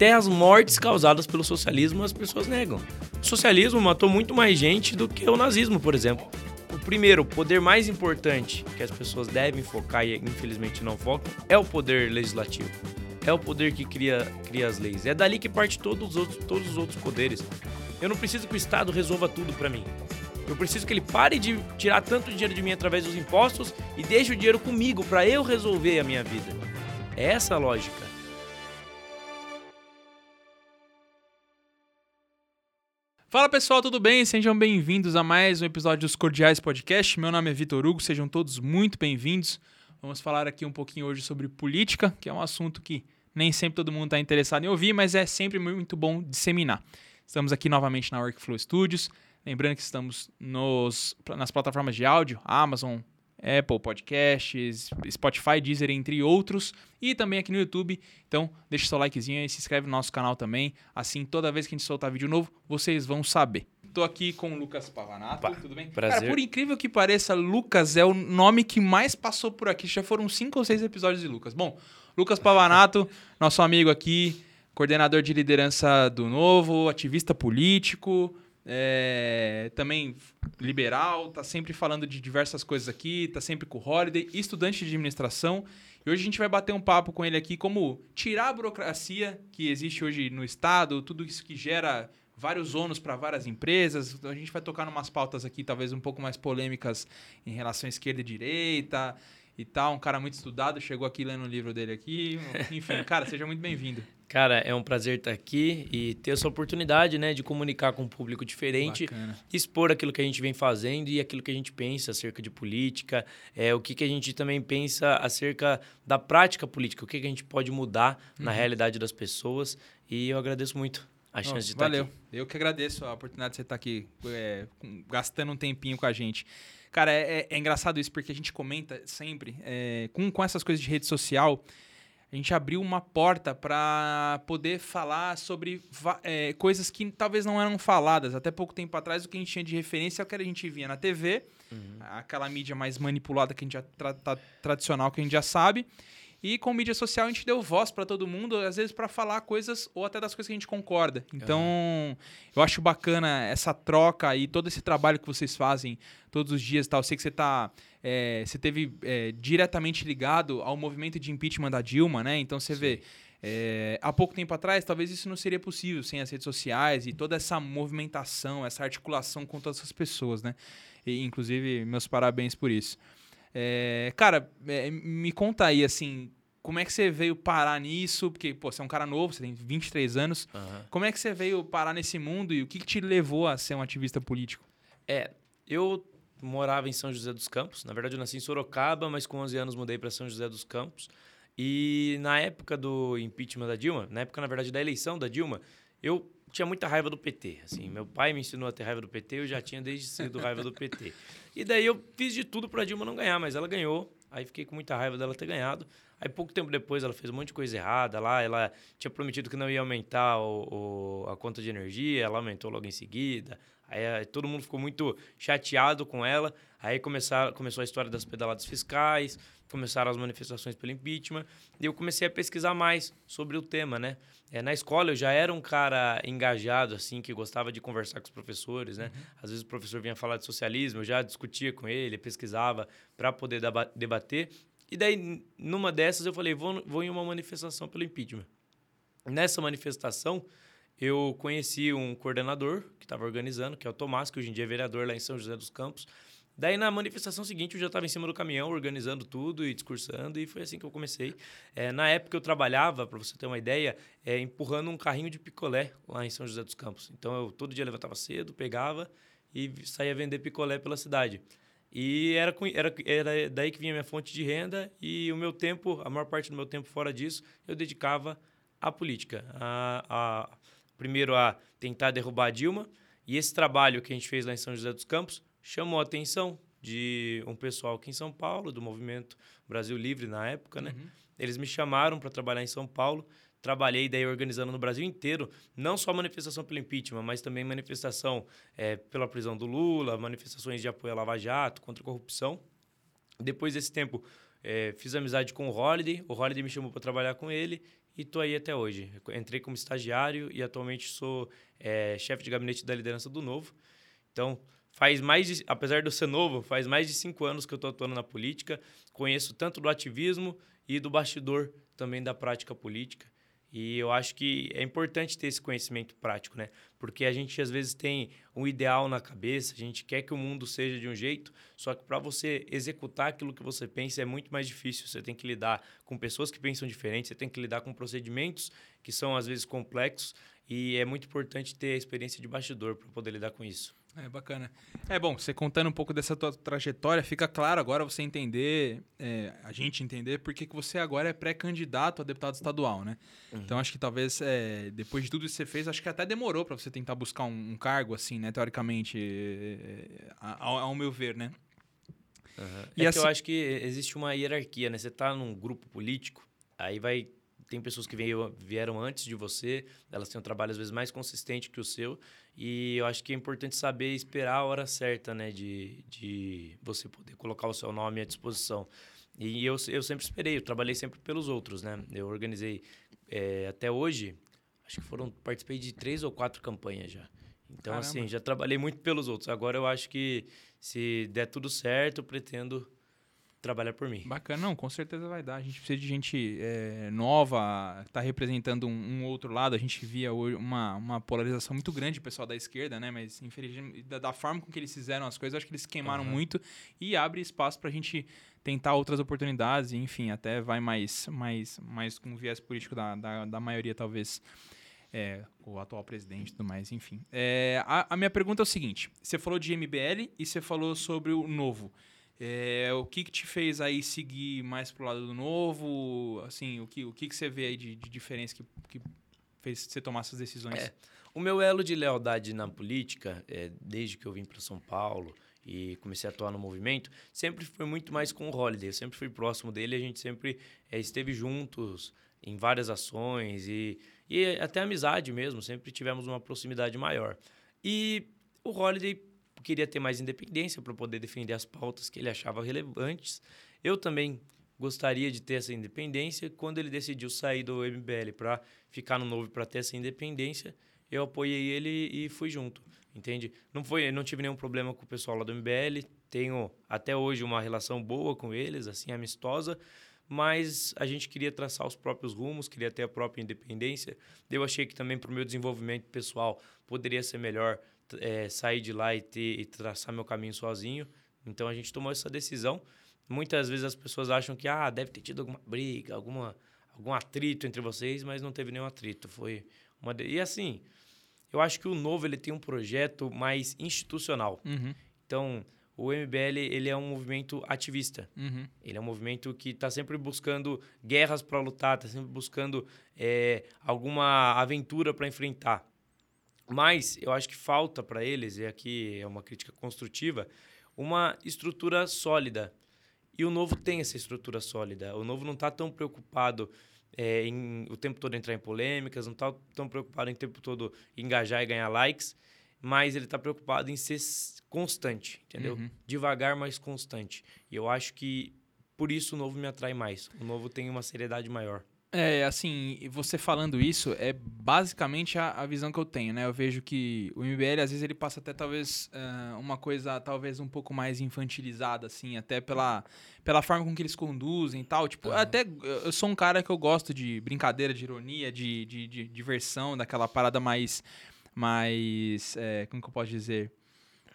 Até as mortes causadas pelo socialismo as pessoas negam. O socialismo matou muito mais gente do que o nazismo, por exemplo. O primeiro, o poder mais importante que as pessoas devem focar e infelizmente não focam é o poder legislativo. É o poder que cria, cria as leis. É dali que parte todos os outros, todos os outros poderes. Eu não preciso que o Estado resolva tudo para mim. Eu preciso que ele pare de tirar tanto dinheiro de mim através dos impostos e deixe o dinheiro comigo para eu resolver a minha vida. É essa a lógica. Fala pessoal, tudo bem? Sejam bem-vindos a mais um episódio dos Cordiais Podcast. Meu nome é Vitor Hugo, sejam todos muito bem-vindos. Vamos falar aqui um pouquinho hoje sobre política, que é um assunto que nem sempre todo mundo está interessado em ouvir, mas é sempre muito bom disseminar. Estamos aqui novamente na Workflow Studios. Lembrando que estamos nos, nas plataformas de áudio, Amazon, Apple Podcasts, Spotify, Deezer, entre outros, e também aqui no YouTube. Então, deixa seu likezinho e se inscreve no nosso canal também. Assim, toda vez que a gente soltar vídeo novo, vocês vão saber. Tô aqui com o Lucas Pavanato, Pa tudo bem? prazer. Cara, por incrível que pareça, Lucas é o nome que mais passou por aqui. Já foram cinco ou seis episódios de Lucas. Bom, Lucas Pavanato, nosso amigo aqui, coordenador de liderança do Novo, ativista político, é, também liberal, tá sempre falando de diversas coisas aqui, tá sempre com o Holiday, estudante de administração. E hoje a gente vai bater um papo com ele aqui como tirar a burocracia que existe hoje no Estado, tudo isso que gera vários ônus para várias empresas. A gente vai tocar umas pautas aqui, talvez um pouco mais polêmicas em relação à esquerda e direita e tal. Um cara muito estudado, chegou aqui lendo o livro dele aqui. Enfim, cara, seja muito bem-vindo. Cara, é um prazer estar aqui e ter essa oportunidade, né, de comunicar com um público diferente, Bacana. expor aquilo que a gente vem fazendo e aquilo que a gente pensa acerca de política, é, o que, que a gente também pensa acerca da prática política, o que, que a gente pode mudar na realidade das pessoas. E eu agradeço muito a chance Ó, de estar valeu. aqui. Eu que agradeço a oportunidade de você estar aqui é, gastando um tempinho com a gente. Cara, é, é engraçado isso porque a gente comenta sempre é, com, com essas coisas de rede social. A gente abriu uma porta para poder falar sobre é, coisas que talvez não eram faladas. Até pouco tempo atrás, o que a gente tinha de referência é o que a gente via na TV, aquela mídia mais manipulada que a gente já tra- tá- tradicional que a gente já sabe. E com mídia social a gente deu voz para todo mundo, às vezes para falar coisas ou até das coisas que a gente concorda. Então, eu acho bacana essa troca e todo esse trabalho que vocês fazem todos os dias e tal. Eu sei que você tá. é, você teve é, diretamente ligado ao movimento de impeachment da Dilma, né? Então você vê. é, há pouco tempo atrás, talvez isso não seria possível sem as redes sociais e toda essa movimentação, essa articulação com todas essas pessoas, né? E, inclusive, meus parabéns por isso. É, cara, é, me conta aí, assim, como é que você veio parar nisso? Porque, pô, você é um cara novo, você tem 23 anos. Aham. Como é que você veio parar nesse mundo e o que, que te levou a ser um ativista político? É, eu morava em São José dos Campos. Na verdade, eu nasci em Sorocaba, mas com 11 anos mudei para São José dos Campos. E na época do impeachment da Dilma, na época, na verdade, da eleição da Dilma, eu tinha muita raiva do PT. Assim, meu pai me ensinou a ter raiva do PT, eu já tinha desde cedo raiva do PT. E daí eu fiz de tudo para Dilma não ganhar, mas ela ganhou. Aí fiquei com muita raiva dela ter ganhado. Aí pouco tempo depois ela fez um monte de coisa errada lá. Ela tinha prometido que não ia aumentar o- o- a conta de energia, ela aumentou logo em seguida. Aí eh, todo mundo ficou muito chateado com ela. Aí começar, começou a história das pedaladas fiscais, começaram as manifestações pelo impeachment. E eu comecei a pesquisar mais sobre o tema, né? É, na escola eu já era um cara engajado, assim, que gostava de conversar com os professores, né? Às vezes o professor vinha falar de socialismo, eu já discutia com ele, pesquisava para poder debater. E daí, numa dessas, eu falei, vou, vou em uma manifestação pelo impeachment. Nessa manifestação, eu conheci um coordenador que estava organizando, que é o Tomás, que hoje em dia é vereador lá em São José dos Campos. Daí, na manifestação seguinte, eu já estava em cima do caminhão, organizando tudo e discursando, e foi assim que eu comecei. É, na época, eu trabalhava, para você ter uma ideia, é, empurrando um carrinho de picolé lá em São José dos Campos. Então, eu todo dia levantava cedo, pegava e saía vender picolé pela cidade. E era, era, era daí que vinha minha fonte de renda, e o meu tempo, a maior parte do meu tempo fora disso, eu dedicava à política. A, a- primeiro, a tentar derrubar a Dilma, e esse trabalho que a gente fez lá em São José dos Campos chamou a atenção de um pessoal aqui em São Paulo, do movimento Brasil Livre na época, né? Eles me chamaram para trabalhar em São Paulo. Trabalhei daí organizando no Brasil inteiro, não só manifestação pelo impeachment, mas também manifestação eh, pela prisão do Lula, manifestações de apoio à Lava Jato, contra a corrupção. Depois desse tempo, eh, fiz amizade com o Holiday. O Holiday me chamou para trabalhar com ele. E estou aí até hoje. entrei como estagiário e atualmente sou é, chefe de gabinete da liderança do Novo. Então, faz mais de, apesar de eu ser novo, faz mais de cinco anos que eu estou atuando na política. Conheço tanto do ativismo e do bastidor também da prática política. E eu acho que é importante ter esse conhecimento prático, né? Porque a gente às vezes tem um ideal na cabeça, a gente quer que o mundo seja de um jeito, só que para você executar aquilo que você pensa é muito mais difícil. Você tem que lidar com pessoas que pensam diferente, você tem que lidar com procedimentos que são às vezes complexos e é muito importante ter a experiência de bastidor para poder lidar com isso. É bacana. É bom, você contando um pouco dessa tua trajetória, fica claro agora você entender, é, a gente entender, porque que você agora é pré-candidato a deputado estadual, né? Uhum. Então acho que talvez, é, depois de tudo isso que você fez, acho que até demorou para você tentar buscar um, um, cargo, assim, né? Teoricamente, é, ao, ao, meu ver, né? Uhum. E é assim... que eu acho que existe uma hierarquia, né? Você tá num grupo político, aí vai tem pessoas que veio, vieram antes de você, elas têm um trabalho às vezes mais consistente que o seu, e eu acho que é importante saber esperar a hora certa, né, de, de você poder colocar o seu nome à disposição. E eu, eu sempre esperei, eu trabalhei sempre pelos outros, né? Eu organizei é, até hoje, acho que foram, participei de três ou quatro campanhas já. Então, Caramba. assim, já trabalhei muito pelos outros. Agora eu acho que se der tudo certo, eu pretendo trabalhar por mim. Bacana, não, com certeza vai dar. A gente precisa de gente é, nova, tá representando um, um, outro lado. A gente via hoje uma, uma polarização muito grande, pessoal da esquerda, né? Mas, infelizmente, da, da, forma com que eles fizeram as coisas, acho que eles queimaram uhum. muito e abre espaço para a gente tentar outras oportunidades, enfim, até vai mais, mais, mais com viés político da, da, da maioria, talvez. É, o atual presidente e tudo mais, enfim. É, a, a minha pergunta é o seguinte: você falou de MBL e você falou sobre o novo. É, o que, que te fez aí seguir mais pro lado do novo? Assim, o que, o que, que você vê aí de, de diferença que, que fez você tomar essas decisões? É, o meu elo de lealdade na política, é, desde que eu vim para São Paulo e comecei a atuar no movimento, sempre foi muito mais com o Holiday. Eu sempre fui próximo dele, a gente sempre é, esteve juntos em várias ações e, e até amizade mesmo, sempre tivemos uma proximidade maior. E o Holiday queria ter mais independência para poder defender as pautas que ele achava relevantes. Eu também gostaria de ter essa independência. Quando ele decidiu sair do MBL para ficar no Novo para ter essa independência, eu apoiei ele e fui junto, entende? Não foi, não tive nenhum problema com o pessoal lá do MBL. Tenho até hoje uma relação boa com eles, assim amistosa, mas a gente queria traçar os próprios rumos, queria ter a própria independência. Eu achei que também para o meu desenvolvimento pessoal poderia ser melhor é, sair de lá e, ter, e traçar meu caminho sozinho. Então a gente tomou essa decisão. Muitas vezes as pessoas acham que ah, deve ter tido alguma briga, alguma, algum atrito entre vocês, mas não teve nenhum atrito. Foi uma de... E assim, eu acho que o novo ele tem um projeto mais institucional. Uhum. Então, o MBL ele é um movimento ativista. Uhum. Ele é um movimento que está sempre buscando guerras para lutar, está sempre buscando é, alguma aventura para enfrentar. Mas eu acho que falta para eles, e aqui é uma crítica construtiva, uma estrutura sólida. E o novo tem essa estrutura sólida. O novo não está tão preocupado é, em o tempo todo entrar em polêmicas, não está tão preocupado em o tempo todo engajar e ganhar likes, mas ele está preocupado em ser constante, entendeu? Uhum. Devagar, mas constante. E eu acho que por isso o novo me atrai mais. O novo tem uma seriedade maior. É, assim, você falando isso é basicamente a, a, visão que eu tenho, né? Eu vejo que o MBL, às vezes, ele passa até talvez uh, uma coisa talvez um pouco mais infantilizada, assim, até pela, pela forma com que eles conduzem e tal. Tipo, uhum. até eu sou um cara que eu gosto de brincadeira, de ironia, de, de, de diversão, daquela parada mais. mais é, como que eu posso dizer?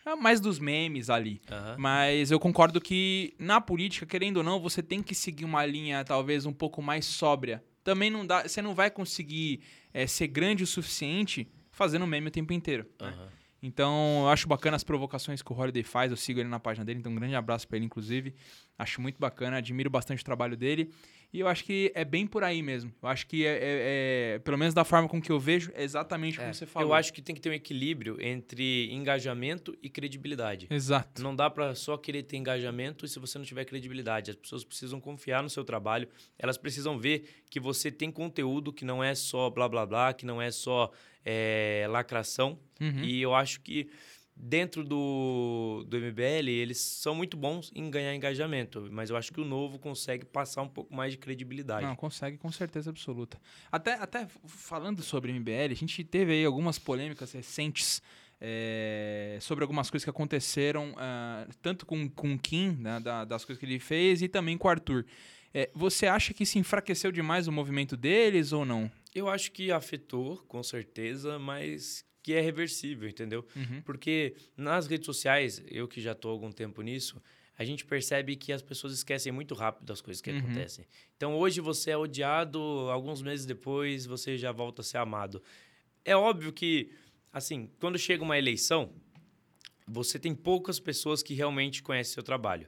É mais dos memes ali. Uhum. Mas eu concordo que na política, querendo ou não, você tem que seguir uma linha talvez um pouco mais sóbria. Também não dá. Você não vai conseguir é, ser grande o suficiente fazendo meme o tempo inteiro. Uhum. Né? Então, eu acho bacana as provocações que o Holiday faz. Eu sigo ele na página dele, então um grande abraço para ele, inclusive. Acho muito bacana, admiro bastante o trabalho dele. E eu acho que é bem por aí mesmo. Eu acho que, é, é, é pelo menos da forma com que eu vejo, é exatamente como é, você falou. Eu acho que tem que ter um equilíbrio entre engajamento e credibilidade. Exato. Não dá para só querer ter engajamento se você não tiver credibilidade. As pessoas precisam confiar no seu trabalho, elas precisam ver que você tem conteúdo que não é só blá blá blá, que não é só é, lacração. Uhum. E eu acho que dentro do, do MBL, eles são muito bons em ganhar engajamento, mas eu acho que o novo consegue passar um pouco mais de credibilidade. Não, consegue com certeza absoluta. Até, até falando sobre MBL, a gente teve aí algumas polêmicas recentes é, sobre algumas coisas que aconteceram, uh, tanto com, com o Kim, né, da, das coisas que ele fez, e também com o Arthur. É, você acha que se enfraqueceu demais o movimento deles ou não? Eu acho que afetou, com certeza, mas que é reversível, entendeu? Uhum. Porque nas redes sociais, eu que já estou há algum tempo nisso, a gente percebe que as pessoas esquecem muito rápido as coisas que uhum. acontecem. Então, hoje você é odiado, alguns meses depois você já volta a ser amado. É óbvio que, assim, quando chega uma eleição, você tem poucas pessoas que realmente conhecem seu trabalho.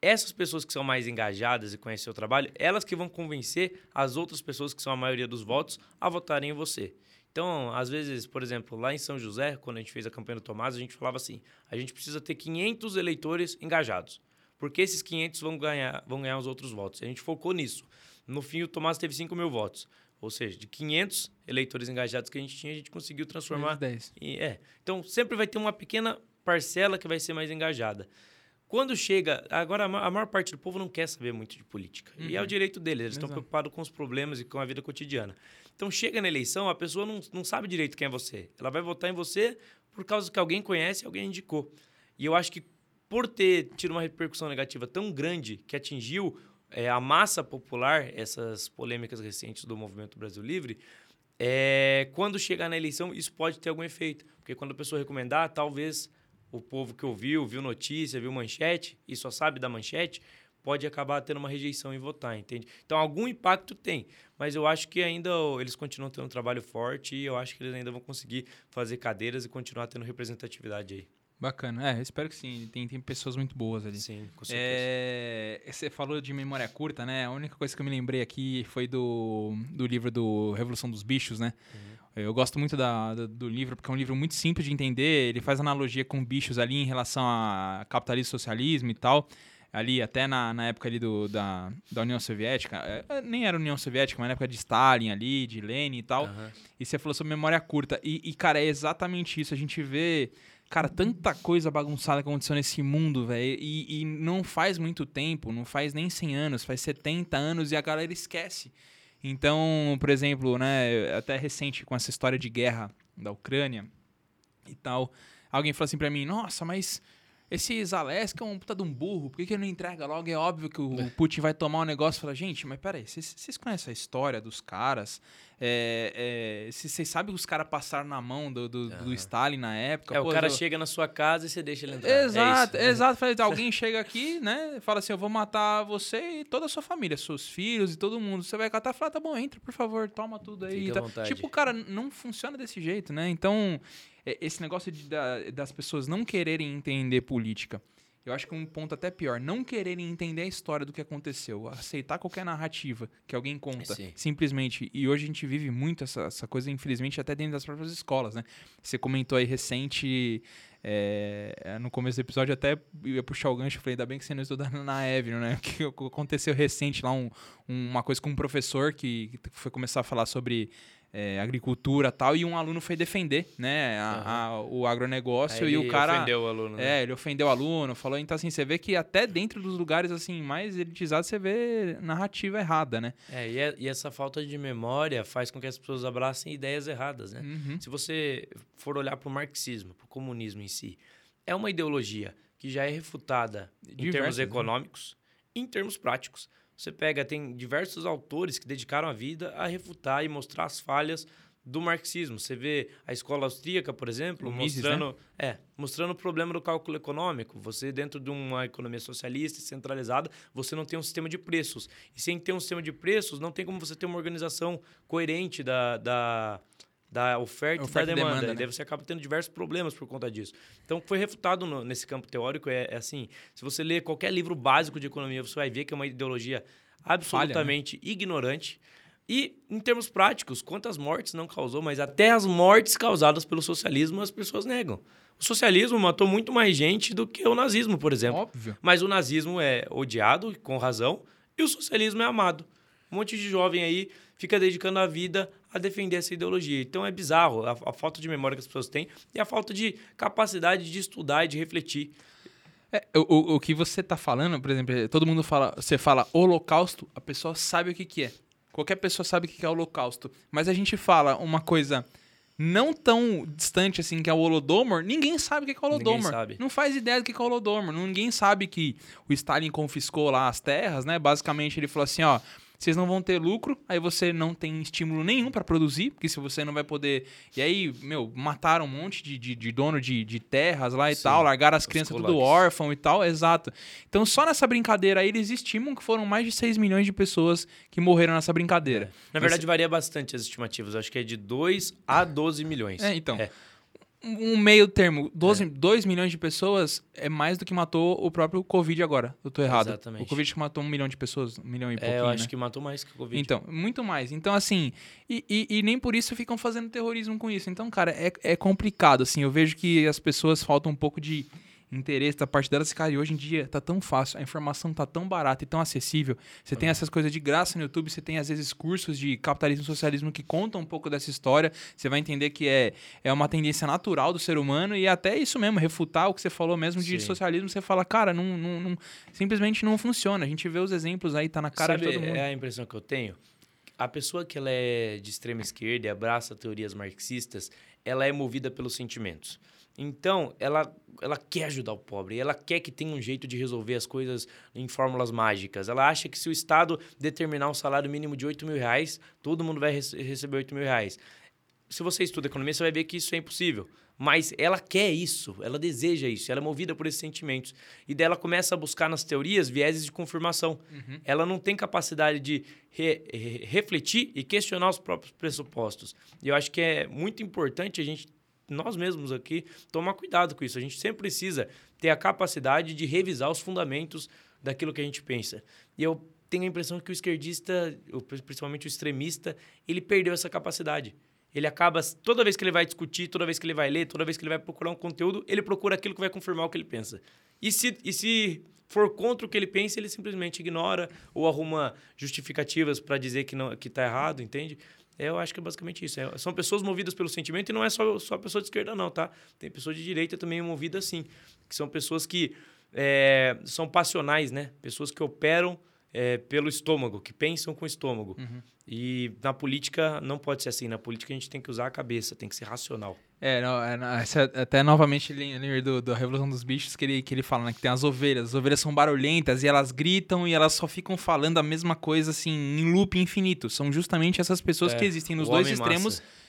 Essas pessoas que são mais engajadas e conhecem seu trabalho, elas que vão convencer as outras pessoas que são a maioria dos votos a votarem em você. Então, às vezes, por exemplo, lá em São José, quando a gente fez a campanha do Tomás, a gente falava assim: a gente precisa ter 500 eleitores engajados, porque esses 500 vão ganhar, vão ganhar os outros votos. A gente focou nisso. No fim, o Tomás teve 5 mil votos. Ou seja, de 500 eleitores engajados que a gente tinha, a gente conseguiu transformar. 10. Em, é. Então, sempre vai ter uma pequena parcela que vai ser mais engajada. Quando chega. Agora, a maior parte do povo não quer saber muito de política. Uhum. E é o uhum. direito deles, eles Exato. estão preocupados com os problemas e com a vida cotidiana. Então chega na eleição, a pessoa não, não sabe direito quem é você. Ela vai votar em você por causa que alguém conhece, alguém indicou. E eu acho que por ter tido uma repercussão negativa tão grande que atingiu é, a massa popular, essas polêmicas recentes do Movimento Brasil Livre, é, quando chegar na eleição, isso pode ter algum efeito. Porque quando a pessoa recomendar, talvez o povo que ouviu, viu notícia, viu manchete e só sabe da manchete, pode acabar tendo uma rejeição em votar, entende? Então, algum impacto tem, mas eu acho que ainda eles continuam tendo um trabalho forte e eu acho que eles ainda vão conseguir fazer cadeiras e continuar tendo representatividade aí. Bacana. É, espero que sim. Tem, tem pessoas muito boas ali. Sim, com certeza. É, você falou de memória curta, né? A única coisa que eu me lembrei aqui foi do, do livro do Revolução dos Bichos, né? Uhum. Eu gosto muito da, do, do livro porque é um livro muito simples de entender. Ele faz analogia com bichos ali em relação a capitalismo, socialismo e tal ali até na, na época ali do, da, da União Soviética, é, é, nem era União Soviética, mas na época de Stalin ali, de Lenin e tal. Uhum. E você falou sobre memória curta. E, e, cara, é exatamente isso. A gente vê, cara, tanta coisa bagunçada que aconteceu nesse mundo, velho. E, e não faz muito tempo, não faz nem 100 anos, faz 70 anos e a galera esquece. Então, por exemplo, né, até recente com essa história de guerra da Ucrânia e tal, alguém falou assim para mim: "Nossa, mas esse Zaleski é um puta de um burro, por que, que ele não entrega logo? É óbvio que o Putin vai tomar um negócio e falar, gente, mas peraí, vocês conhecem a história dos caras? É, é, vocês sabem que os caras passaram na mão do, do, do, Stalin na época? É, Pô, o cara eu... chega na sua casa e você deixa ele entrar. Exato, é exato. Alguém chega aqui, né? Fala assim: eu vou matar você e toda a sua família, seus filhos e todo mundo. Você vai catar e falar: tá bom, entra, por favor, toma tudo aí. Tá. Tipo, cara, não funciona desse jeito, né? Então, esse negócio de, da, das pessoas não quererem entender política. Eu acho que um ponto até pior, não quererem entender a história do que aconteceu, aceitar qualquer narrativa que alguém conta, Sim. simplesmente. E hoje a gente vive muito essa, essa, coisa, infelizmente, até dentro das próprias escolas, né? Você comentou aí recente, é, no começo do episódio, até ia puxar o gancho, falei, ainda bem que você não estudou na Evelyn, né? Que aconteceu recente lá, um, uma coisa com um professor que foi começar a falar sobre é, agricultura tal, e um aluno foi defender, né, a, a, o agronegócio e o cara... ofendeu o aluno. Né? É, ele ofendeu o aluno, falou, então assim, você vê que até dentro dos lugares, assim, mais elitizados, você vê narrativa errada, né? É, e, é, e essa falta de memória faz com que as pessoas abracem ideias erradas, né? Uhum. Se você for olhar para o marxismo, para o comunismo em si, é uma ideologia que já é refutada em termos né? econômicos, né? em termos práticos. Você pega, tem diversos autores que dedicaram a vida a refutar e mostrar as falhas do marxismo. Você vê a escola austríaca, por exemplo, o mostrando, Mises, né? é, mostrando o problema do cálculo econômico. Você dentro de uma economia socialista e centralizada, você não tem um sistema de preços. E sem ter um sistema de preços, não tem como você ter uma organização coerente da, da da oferta, oferta e da demanda. demanda né? E daí você acaba tendo diversos problemas por conta disso. Então, foi refutado no, nesse campo teórico é, é, assim: se você ler qualquer livro básico de economia, você vai ver que é uma ideologia absolutamente Falha, né? ignorante. E, em termos práticos, quantas mortes não causou, mas até as mortes causadas pelo socialismo as pessoas negam. O socialismo matou muito mais gente do que o nazismo, por exemplo. Óbvio. Mas o nazismo é odiado, com razão, e o socialismo é amado. Um monte de jovem aí fica dedicando a vida a defender essa ideologia. Então é bizarro a, a falta de memória que as pessoas têm e a falta de capacidade de estudar e de refletir. É, o, o que você está falando, por exemplo, é, todo mundo fala, você fala holocausto, a pessoa sabe o que, que é. Qualquer pessoa sabe o que é holocausto. Mas a gente fala uma coisa não tão distante assim que é o Holodomor, ninguém sabe o que é o Holodomor. sabe. Não faz ideia do que é o Holodomor. Ninguém sabe que o Stalin confiscou lá as terras, né? Basicamente ele falou assim, ó, vocês não vão ter lucro, aí você não tem estímulo nenhum para produzir, porque se você não vai poder. E aí, meu, mataram um monte de, de, de dono de, de, terras lá e Sim, tal, largaram as crianças tudo órfão e tal, exato. Então, só nessa brincadeira aí, eles estimam que foram mais de 6 milhões de pessoas que morreram nessa brincadeira. É. Na verdade, Mas... varia bastante as estimativas. Acho que é de 2 a 12 milhões. É, então. É um meio termo. 12, é. 2 milhões de pessoas é mais do que matou o próprio Covid agora. Eu tô errado. Exatamente. O Covid que matou um milhão de pessoas, um milhão e pouquinho, É, eu acho né? que matou mais que o Covid. Então, muito mais. Então, assim, e, e, e, nem por isso ficam fazendo terrorismo com isso. Então, cara, é, é complicado, assim. Eu vejo que as pessoas faltam um pouco de interesse da parte delas, cara, e hoje em dia tá tão fácil, a informação tá tão barata e tão acessível. Você tem essas coisas de graça no YouTube, você tem às vezes cursos de capitalismo e socialismo que contam um pouco dessa história. Você vai entender que é, é uma tendência natural do ser humano e até isso mesmo, refutar o que você falou mesmo de Sim. socialismo, você fala, cara, não, não, não, simplesmente não funciona. A gente vê os exemplos aí, tá na cara Sabe, de todo mundo. É a impressão que eu tenho. A pessoa que ela é de extrema esquerda e abraça teorias marxistas, ela é movida pelos sentimentos. Então, ela, ela quer ajudar o pobre, ela quer que tenha um jeito de resolver as coisas em fórmulas mágicas. Ela acha que se o Estado determinar um salário mínimo de 8 mil reais, todo mundo vai receber 8 mil reais. Se você estuda economia, você vai ver que isso é impossível. Mas ela quer isso, ela deseja isso, ela é movida por esses sentimentos. E dela começa a buscar nas teorias vieses de confirmação. Uhum. Ela não tem capacidade de re, re, refletir e questionar os próprios pressupostos. E eu acho que é muito importante a gente nós mesmos aqui tomar cuidado com isso. A gente sempre precisa ter a capacidade de revisar os fundamentos daquilo que a gente pensa. E eu tenho a impressão que o esquerdista, principalmente o extremista, ele perdeu essa capacidade. Ele acaba, toda vez que ele vai discutir, toda vez que ele vai ler, toda vez que ele vai procurar um conteúdo, ele procura aquilo que vai confirmar o que ele pensa. E se, e se for contra o que ele pensa, ele simplesmente ignora ou arruma justificativas para dizer que não que está errado, entende? Eu acho que é basicamente isso. É, são pessoas movidas pelo sentimento e não é só, só pessoa de esquerda, não, tá? Tem pessoa de direita também movida assim. Que são pessoas que é, são passionais, né? Pessoas que operam é, pelo estômago, que pensam com o estômago. Uhum. E na política não pode ser assim. Na política a gente tem que usar a cabeça, tem que ser racional. É, não, é, é até novamente ele do, do Revolução dos Bichos que ele, que ele fala, né? Que tem as ovelhas. As ovelhas são barulhentas e elas gritam e elas só ficam falando a mesma coisa, assim, em loop infinito. São justamente essas pessoas é, que existem nos dois extremos. Massa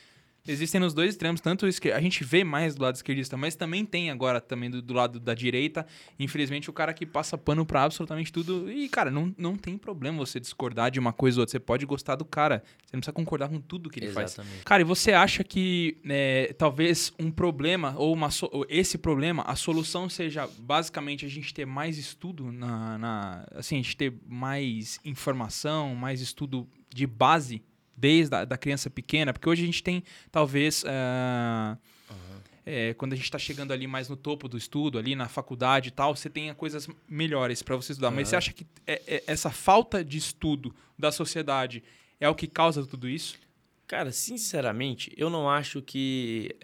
existem nos dois extremos, tanto a gente vê mais do lado esquerdista, mas também tem agora também do, do lado da direita, infelizmente o cara que passa pano para absolutamente tudo e cara, não, não tem problema você discordar de uma coisa ou outra, você pode gostar do cara, você não precisa concordar com tudo que ele Exatamente. faz. Cara, e você acha que é, talvez um problema ou uma esse problema, a solução seja basicamente a gente ter mais estudo na, na assim, a gente ter mais informação, mais estudo de base desde a da criança pequena, porque hoje a gente tem talvez uh, uhum. é, quando a gente está chegando ali mais no topo do estudo, ali na faculdade e tal, você tem coisas melhores para você estudar. Uhum. Mas você acha que é, é, essa falta de estudo da sociedade é o que causa tudo isso? Cara, sinceramente, eu não acho que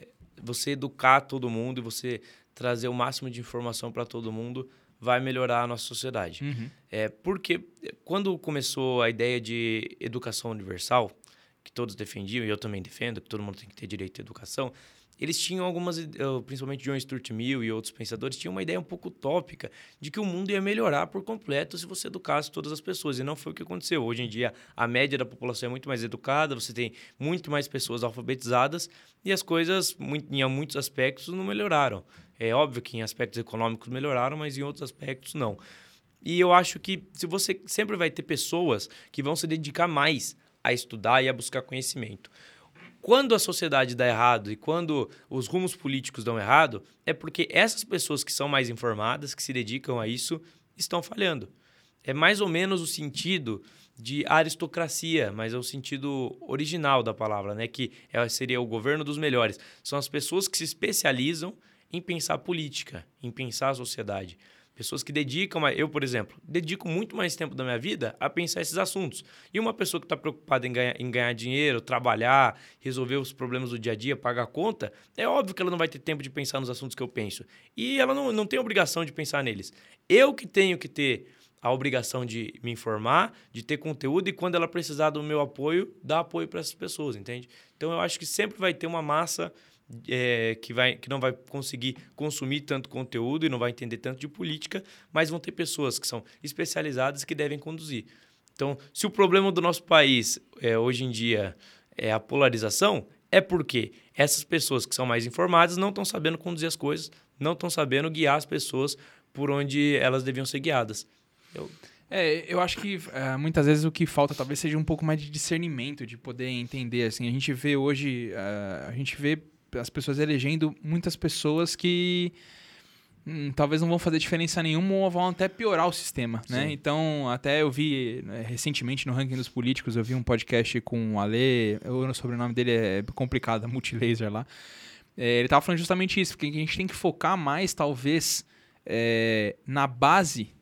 você educar todo mundo e você trazer o máximo de informação para todo mundo vai melhorar a nossa sociedade. Uhum. É, porque quando começou a ideia de educação universal, que todos defendiam, e eu também defendo, que todo mundo tem que ter direito à educação, eles tinham algumas, principalmente John Stuart Mill e outros pensadores, tinham uma ideia um pouco utópica de que o mundo ia melhorar por completo se você educasse todas as pessoas. E não foi o que aconteceu. Hoje em dia, a média da população é muito mais educada, você tem muito mais pessoas alfabetizadas e as coisas, em muitos aspectos, não melhoraram. É óbvio que em aspectos econômicos melhoraram, mas em outros aspectos não. E eu acho que se você sempre vai ter pessoas que vão se dedicar mais a estudar e a buscar conhecimento. Quando a sociedade dá errado e quando os rumos políticos dão errado, é porque essas pessoas que são mais informadas, que se dedicam a isso, estão falhando. É mais ou menos o sentido de aristocracia, mas é o sentido original da palavra, né? Que é, seria o governo dos melhores. São as pessoas que se especializam em pensar política, em pensar a sociedade. Pessoas que dedicam, eu, por exemplo, dedico muito mais tempo da minha vida a pensar esses assuntos. E uma pessoa que está preocupada em ganhar, em ganhar dinheiro, trabalhar, resolver os problemas do dia a dia, pagar a conta, é óbvio que ela não vai ter tempo de pensar nos assuntos que eu penso. E ela não, não tem obrigação de pensar neles. Eu que tenho que ter a obrigação de me informar, de ter conteúdo e quando ela precisar do meu apoio, dar apoio para essas pessoas, entende? Então eu acho que sempre vai ter uma massa é, que, vai, que não vai conseguir consumir tanto conteúdo e não vai entender tanto de política, mas vão ter pessoas que são especializadas que devem conduzir. Então, se o problema do nosso país é, hoje em dia é a polarização, é porque essas pessoas que são mais informadas não estão sabendo conduzir as coisas, não estão sabendo guiar as pessoas por onde elas deviam ser guiadas. Eu... É, eu acho que uh, muitas vezes o que falta talvez seja um pouco mais de discernimento, de poder entender. Assim, a gente vê hoje, uh, a gente vê as pessoas elegendo muitas pessoas que hum, talvez não vão fazer diferença nenhuma ou vão até piorar o sistema, né? Então, até eu vi né, recentemente no ranking dos políticos, eu vi um podcast com o Ale, o sobrenome dele é complicado, Multilaser lá. É, ele tava falando justamente isso, porque a gente tem que focar mais, talvez, é, na base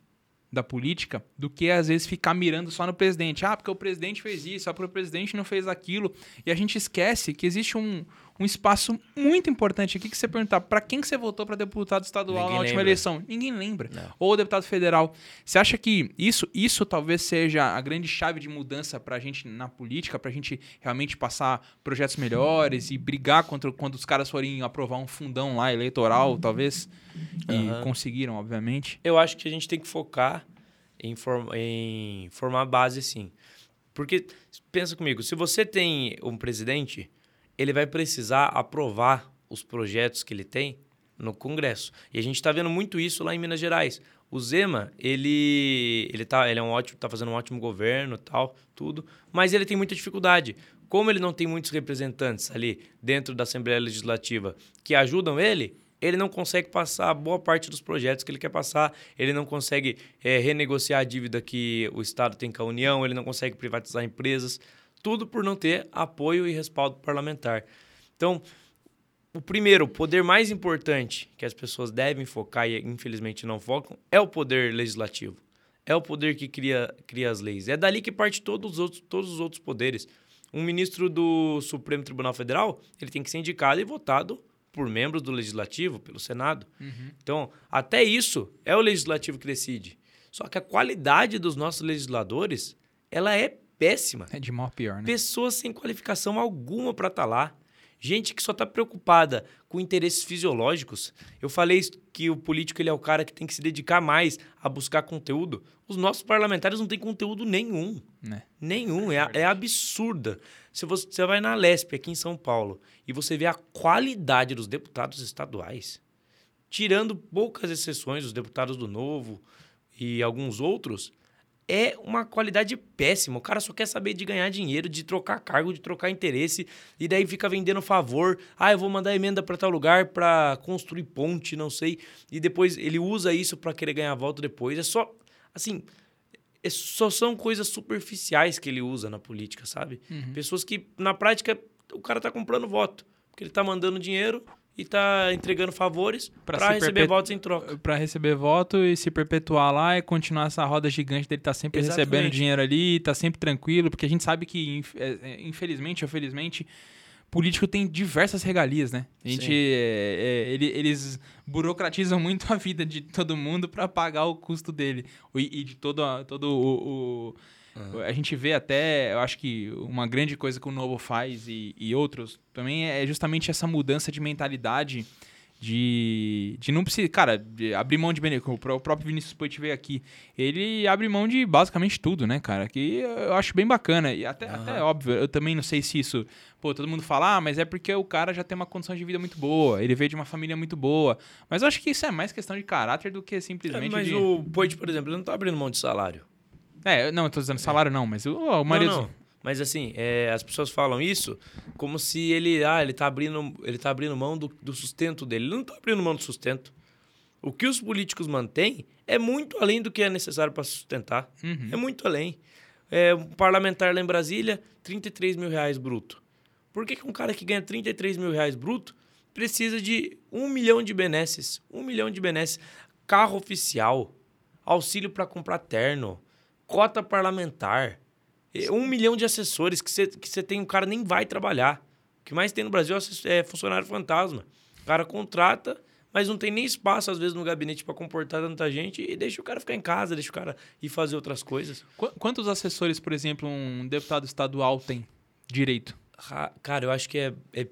da política do que às vezes ficar mirando só no presidente. Ah, porque o presidente fez isso, só porque o presidente não fez aquilo. E a gente esquece que existe um, um espaço muito importante aqui que você perguntar para quem que você votou para deputado estadual Ninguém na última lembra. eleição. Ninguém lembra. Não. Ou deputado federal. Você acha que isso, isso talvez seja a grande chave de mudança para a gente na política, para a gente realmente passar projetos melhores e brigar contra quando os caras forem aprovar um fundão lá eleitoral, talvez? E uhum. conseguiram, obviamente. Eu acho que a gente tem que focar em, form em formar base, sim. Porque, pensa comigo, se você tem um presidente ele vai precisar aprovar os projetos que ele tem no Congresso. E a gente está vendo muito isso lá em Minas Gerais. O Zema, ele ele tá, ele é um ótimo, tá fazendo um ótimo governo, tal, tudo, mas ele tem muita dificuldade. Como ele não tem muitos representantes ali dentro da Assembleia Legislativa que ajudam ele, ele não consegue passar boa parte dos projetos que ele quer passar, ele não consegue é, renegociar a dívida que o Estado tem com a União, ele não consegue privatizar empresas tudo por não ter apoio e respaldo parlamentar. Então, o primeiro, o poder mais importante que as pessoas devem focar e infelizmente não focam é o poder legislativo. É o poder que cria, cria as leis. É dali que parte todos os outros, todos os outros poderes. Um ministro do Supremo Tribunal Federal, ele tem que ser indicado e votado por membros do legislativo, pelo Senado. Uhum. Então, até isso é o legislativo que decide. Só que a qualidade dos nossos legisladores, ela é péssima. É de mal pior, né? Pessoas sem qualificação alguma para estar tá lá. Gente que só está preocupada com interesses fisiológicos. Eu falei que o político ele é o cara que tem que se dedicar mais a buscar conteúdo. Os nossos parlamentares não têm conteúdo nenhum. Né? Nenhum. É, é absurda. Se você, você vai na Lesp aqui em São Paulo e você vê a qualidade dos deputados estaduais, tirando poucas exceções, os deputados do Novo e alguns outros, é uma qualidade péssima. O cara só quer saber de ganhar dinheiro, de trocar cargo, de trocar interesse, e daí fica vendendo favor. Ah, eu vou mandar emenda para tal lugar para construir ponte, não sei. E depois ele usa isso para querer ganhar voto depois. É só, assim, é, só são coisas superficiais que ele usa na política, sabe? Uhum. Pessoas que, na prática, o cara tá comprando voto. Porque ele tá mandando dinheiro e tá entregando favores para receber votos em troca. Para receber voto e se perpetuar lá e continuar essa roda gigante dele tá sempre Exatamente. recebendo dinheiro ali, tá sempre tranquilo, porque a gente sabe que é, é, infelizmente ou felizmente político tem diversas regalias, né? A gente é, é, ele, eles burocratizam muito a vida de todo mundo para pagar o custo dele e, e de todo, todo o, o Uhum. A gente vê até, eu acho que uma grande coisa que o Novo faz e, e outros também é justamente essa mudança de mentalidade de, de não precisar, cara, abrir mão de o próprio Vinícius Poit veio aqui, ele abre mão de basicamente tudo, né, cara, que eu acho bem bacana, e até, uhum. até óbvio, eu também não sei se isso, pô, todo mundo fala, ah, mas é porque o cara já tem uma condição de vida muito boa, ele veio de uma família muito boa, mas eu acho que isso é mais questão de caráter do que simplesmente é, mas de... o Poit, por exemplo, ele não tá abrindo mão de salário. É, não, eu tô dizendo salário não, mas o, o marido... Não, não. Mas assim, é, as pessoas falam isso como se ele, ah, ele tá abrindo, ele tá abrindo mão do, do sustento dele. Ele não tá abrindo mão do sustento. O que os políticos mantêm é muito além do que é necessário para sustentar. Uhum. É muito além. É, um parlamentar lá em Brasília, 33 mil reais bruto. Por que, que um cara que ganha 33 mil reais bruto precisa de um milhão de benesses? Um milhão de benesses. carro oficial, auxílio para comprar terno, cota parlamentar, um milhão de assessores que você que tem, o cara nem vai trabalhar. O que mais tem no Brasil é funcionário fantasma. O cara contrata, mas não tem nem espaço, às vezes, no gabinete para comportar tanta gente e deixa o cara ficar em casa, deixa o cara ir fazer outras coisas. Quantos assessores, por exemplo, um deputado estadual tem direito? Cara, eu acho que é, é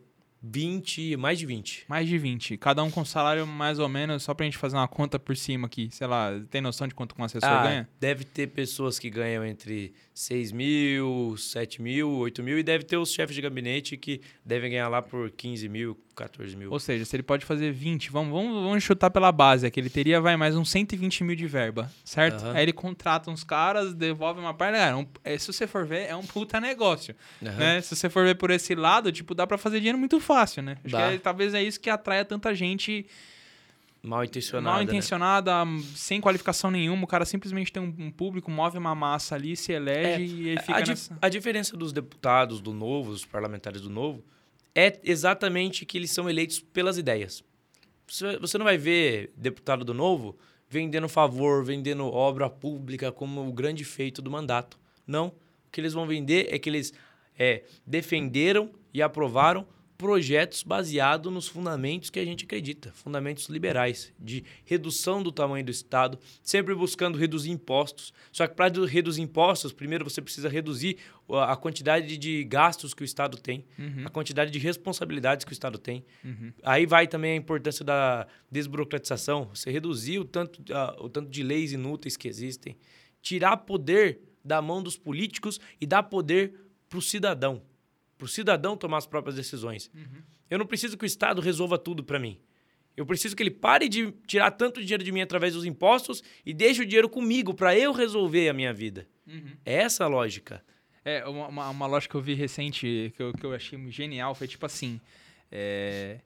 20, mais de 20. Mais de 20. Cada um com salário mais ou menos, só pra gente fazer uma conta por cima aqui. Sei lá, tem noção de quanto um assessor ah, ganha? Deve ter pessoas que ganham entre 6 mil, 7 mil, 8 mil, e deve ter os chefes de gabinete que devem ganhar lá por 15 mil, 14 mil. Ou seja, se ele pode fazer 20, vamos, vamos, vamos chutar pela base, é que ele teria vai mais uns 120 mil de verba, certo? Uhum. Aí ele contrata uns caras, devolve uma parte. Cara, um, é, se você for ver, é um puta negócio. Uhum. Né? Se você for ver por esse lado, tipo, dá para fazer dinheiro muito fácil, né? Acho que é, talvez é isso que atraia tanta gente. Mal intencionada. Mal intencionada, né? sem qualificação nenhuma. O cara simplesmente tem um, público, move uma massa ali, se elege é, e ele fica a, nessa... a diferença dos deputados do Novo, dos parlamentares do Novo, é exatamente que eles são eleitos pelas ideias. Você não vai ver deputado do Novo vendendo favor, vendendo obra pública como o grande feito do mandato. Não. O que eles vão vender é que eles é, defenderam e aprovaram projetos baseados nos fundamentos que a gente acredita, fundamentos liberais, de redução do tamanho do Estado, sempre buscando reduzir impostos. Só que para reduzir impostos, primeiro você precisa reduzir a quantidade de gastos que o Estado tem, uhum. a quantidade de responsabilidades que o Estado tem. Uhum. Aí vai também a importância da desburocratização, você reduzir o tanto, o tanto de leis inúteis que existem, tirar poder da mão dos políticos e dar poder para o cidadão para o cidadão tomar as próprias decisões. Uhum. Eu não preciso que o Estado resolva tudo para mim. Eu preciso que ele pare de tirar tanto dinheiro de mim através dos impostos e deixe o dinheiro comigo para eu resolver a minha vida. Uhum. É essa a lógica. É, uma, uma, lógica que eu vi recente, que eu, que eu achei genial, foi tipo assim: é,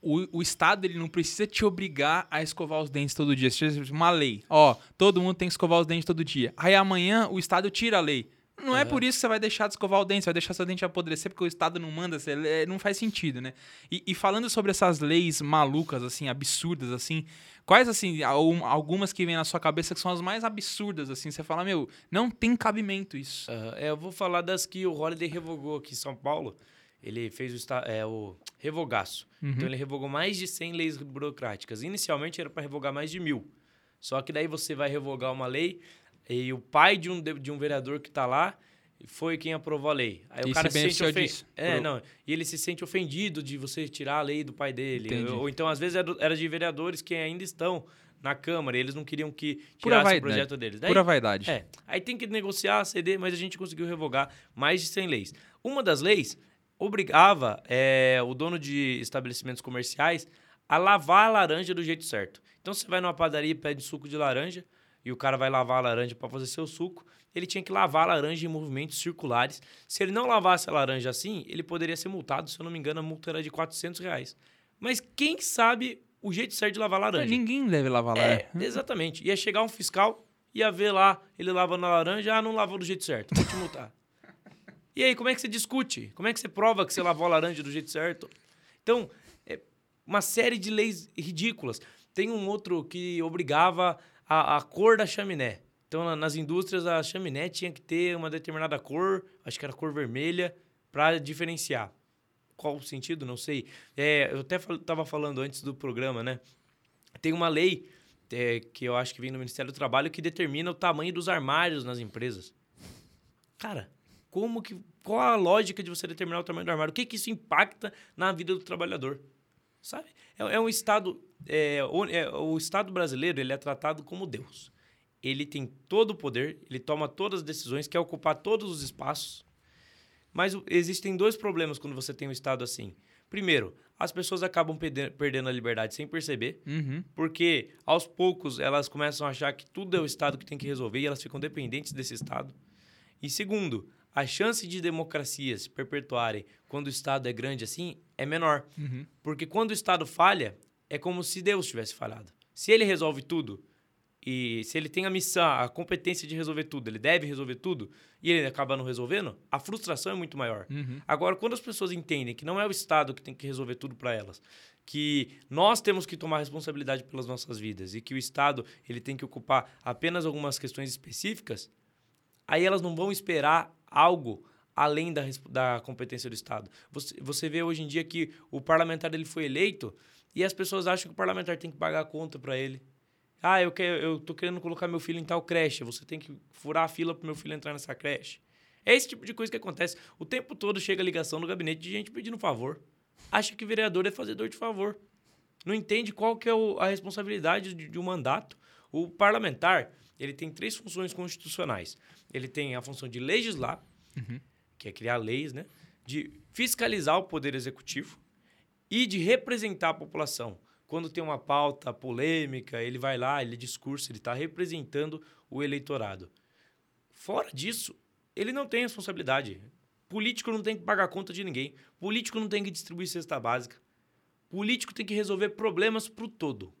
o, o Estado ele não precisa te obrigar a escovar os dentes todo dia. Uma lei, ó, todo mundo tem que escovar os dentes todo dia. Aí amanhã o Estado tira a lei. Não uhum. é por isso que você vai deixar de escovar o dente, você vai deixar seu dente apodrecer porque o Estado não manda, você, é, não faz sentido, né? E, e, falando sobre essas leis malucas, assim, absurdas, assim, quais, assim, algumas que vêm na sua cabeça que são as mais absurdas, assim, você fala, meu, não tem cabimento isso. Uhum. É, eu vou falar das que o Holiday revogou aqui em São Paulo. Ele fez o, é, o revogaço. Uhum. Então, ele revogou mais de 100 leis burocráticas. Inicialmente, era para revogar mais de mil. Só que daí você vai revogar uma lei, e o pai de um, de um vereador que está lá foi quem aprovou a lei. Aí e o cara se, sente ofendido. É, não. E ele se sente ofendido de você tirar a lei do pai dele. Ou, ou, então, às vezes, era de vereadores que ainda estão na Câmara e eles não queriam que tirasse o projeto deles. Daí, Pura vaidade. É. Aí tem que negociar, ceder, mas a gente conseguiu revogar mais de 100 leis. Uma das leis obrigava é, o dono de estabelecimentos comerciais a lavar a laranja do jeito certo. Então, você vai numa padaria e pede suco de laranja, e o cara vai lavar a laranja para fazer seu suco, ele tinha que lavar a laranja em movimentos circulares. Se ele não lavasse a laranja assim, ele poderia ser multado. Se eu não me engano, a multa era de 400 reais. Mas quem sabe o jeito certo de lavar a laranja? Ninguém deve lavar a laranja. É, exatamente. Ia chegar um fiscal, ia ver lá, ele lavando a laranja, ah, não lavou do jeito certo, vou te multar. e aí, como é que você discute? Como é que você prova que você lavou a laranja do jeito certo? Então, é uma série de leis ridículas. Tem um outro que obrigava a, a cor da chaminé. Então, nas indústrias, a chaminé tinha que ter uma determinada cor, acho que era cor vermelha, para diferenciar. Qual o sentido? Não sei. É, eu até estava falando antes do programa, né? Tem uma lei é, que eu acho que vem do Ministério do Trabalho que determina o tamanho dos armários nas empresas. Cara, como que. Qual a lógica de você determinar o tamanho do armário? O que, que isso impacta na vida do trabalhador? Sabe? É, é um Estado é, o, é, o Estado brasileiro ele é tratado como Deus. Ele tem todo o poder, ele toma todas as decisões, quer ocupar todos os espaços. Mas existem dois problemas quando você tem um Estado assim. Primeiro, as pessoas acabam perdendo a liberdade sem perceber, uhum. porque aos poucos elas começam a achar que tudo é o Estado que tem que resolver e elas ficam dependentes desse Estado. E segundo, a chance de democracias se perpetuarem quando o Estado é grande assim é menor. Uhum. Porque quando o Estado falha, é como se Deus tivesse falhado. Se ele resolve tudo e se ele tem a missão, a competência de resolver tudo, ele deve resolver tudo e ele acaba não resolvendo, a frustração é muito maior. Uhum. Agora, quando as pessoas entendem que não é o Estado que tem que resolver tudo para elas, que nós temos que tomar responsabilidade pelas nossas vidas e que o Estado ele tem que ocupar apenas algumas questões específicas, aí elas não vão esperar algo além da, da competência do Estado. Você, você vê hoje em dia que o parlamentar ele foi eleito e as pessoas acham que o parlamentar tem que pagar a conta para ele. Ah, eu, quero, eu tô querendo colocar meu filho em tal creche, você tem que furar a fila para meu filho entrar nessa creche. É esse tipo de coisa que acontece. O tempo todo chega ligação no gabinete de gente pedindo favor. Acha que vereador é fazedor de favor. Não entende qual que é o, a responsabilidade de, de um mandato. O parlamentar, ele tem três funções constitucionais. Ele tem a função de legislar, uhum. que é criar leis, né? De fiscalizar o poder executivo e de representar a população. Quando tem uma pauta polêmica, ele vai lá, ele discursa, ele está representando o eleitorado. Fora disso, ele não tem responsabilidade. Político não tem que pagar conta de ninguém. Político não tem que distribuir cesta básica. Político tem que resolver problemas para o todo.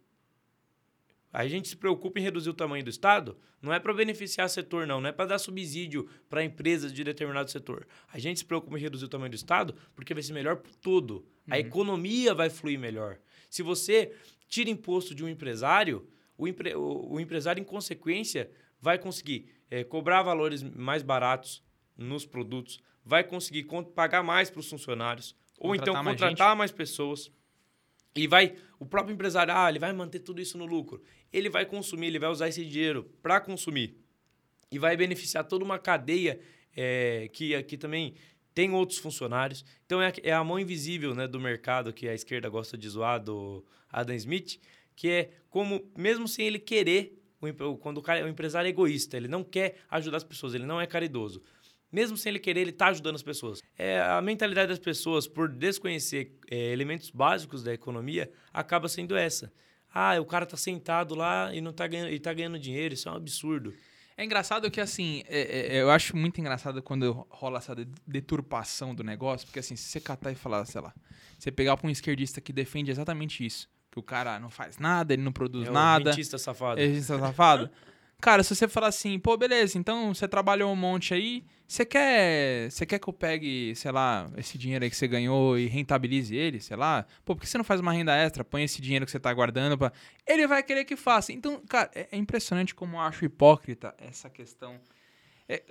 A gente se preocupa em reduzir o tamanho do Estado, não é para beneficiar setor, não, não é para dar subsídio para empresas de determinado setor. A gente se preocupa em reduzir o tamanho do Estado porque vai ser melhor para todo. Uhum. A economia vai fluir melhor. Se você tira imposto de um empresário, o, empre... o empresário, em consequência, vai conseguir é, cobrar valores mais baratos nos produtos, vai conseguir pagar mais para os funcionários, ou então contratar mais, mais pessoas. E vai, o próprio empresário, ah, ele vai manter tudo isso no lucro. Ele vai consumir, ele vai usar esse dinheiro para consumir. E vai beneficiar toda uma cadeia é, que aqui também tem outros funcionários. Então é, é, a mão invisível né, do mercado que a esquerda gosta de zoar do Adam Smith, que é como, mesmo sem ele querer, o, quando o, cara, o empresário é egoísta, ele não quer ajudar as pessoas, ele não é caridoso mesmo sem ele querer, ele está ajudando as pessoas. É, a mentalidade das pessoas, por desconhecer é, elementos básicos da economia, acaba sendo essa. Ah, o cara está sentado lá e não tá ganhando, tá ganhando dinheiro, isso é um absurdo. É engraçado que, assim, é, é, eu acho muito engraçado quando rola essa deturpação do negócio, porque, assim, se você catar e falar, sei lá, você pegar para um esquerdista que defende exatamente isso, que o cara não faz nada, ele não produz é nada. É rentista safado. É safado. Cara, se você falar assim, pô, beleza, então você trabalhou um monte aí, você quer, você quer que eu pegue, sei lá, esse dinheiro aí que você ganhou e rentabilize ele, sei lá? Pô, por que você não faz uma renda extra? Põe esse dinheiro que você tá guardando para Ele vai querer que faça. Então, cara, é, é impressionante como eu acho hipócrita essa questão. É,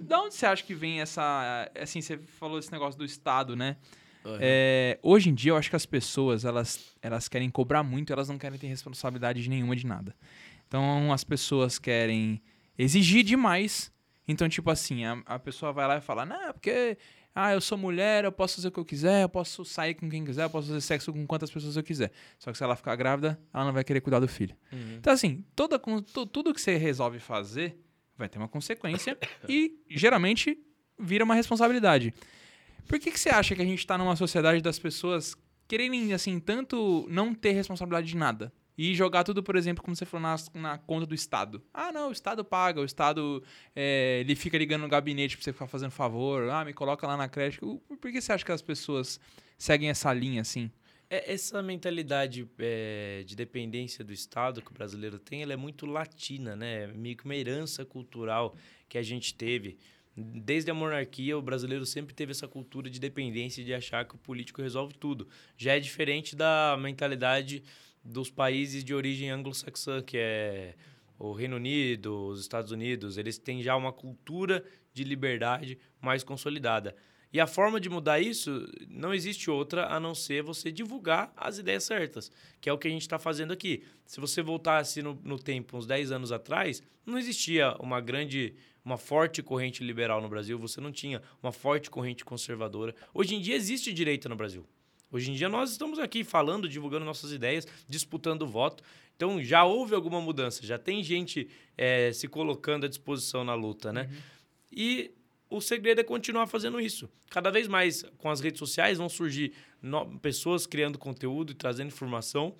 da onde você acha que vem essa. Assim, você falou esse negócio do Estado, né? Uhum. É, hoje em dia, eu acho que as pessoas elas, elas querem cobrar muito, elas não querem ter responsabilidade nenhuma de nada. Então as pessoas querem exigir demais. Então, tipo assim, a, a pessoa vai lá e fala, não, porque ah, eu sou mulher, eu posso fazer o que eu quiser, eu posso sair com quem quiser, eu posso fazer sexo com quantas pessoas eu quiser. Só que se ela ficar grávida, ela não vai querer cuidar do filho. Uhum. Então, assim, toda, tudo que você resolve fazer vai ter uma consequência e geralmente vira uma responsabilidade. Por que, que você acha que a gente está numa sociedade das pessoas quererem, assim, tanto não ter responsabilidade de nada? E jogar tudo, por exemplo, como você falou, na, na conta do Estado. Ah, não, o Estado paga, o Estado é, ele fica ligando no gabinete para você ficar fazendo favor, ah, me coloca lá na creche. Por que você acha que as pessoas seguem essa linha assim? É, essa mentalidade é, de dependência do Estado que o brasileiro tem, ela é muito latina, né? Meio que uma herança cultural que a gente teve. Desde a monarquia, o brasileiro sempre teve essa cultura de dependência de achar que o político resolve tudo. Já é diferente da mentalidade dos países de origem anglo-saxã, que é o Reino Unido, os Estados Unidos, eles têm já uma cultura de liberdade mais consolidada. E a forma de mudar isso não existe outra a não ser você divulgar as ideias certas, que é o que a gente está fazendo aqui. Se você voltasse no, no tempo, uns 10 anos atrás, não existia uma grande, uma forte corrente liberal no Brasil, você não tinha uma forte corrente conservadora. Hoje em dia existe direita no Brasil. Hoje em dia nós estamos aqui falando, divulgando nossas ideias, disputando voto. Então já houve alguma mudança, já tem gente é, se colocando à disposição na luta, né? Uhum. E o segredo é continuar fazendo isso. Cada vez mais com as redes sociais vão surgir no... pessoas criando conteúdo e trazendo informação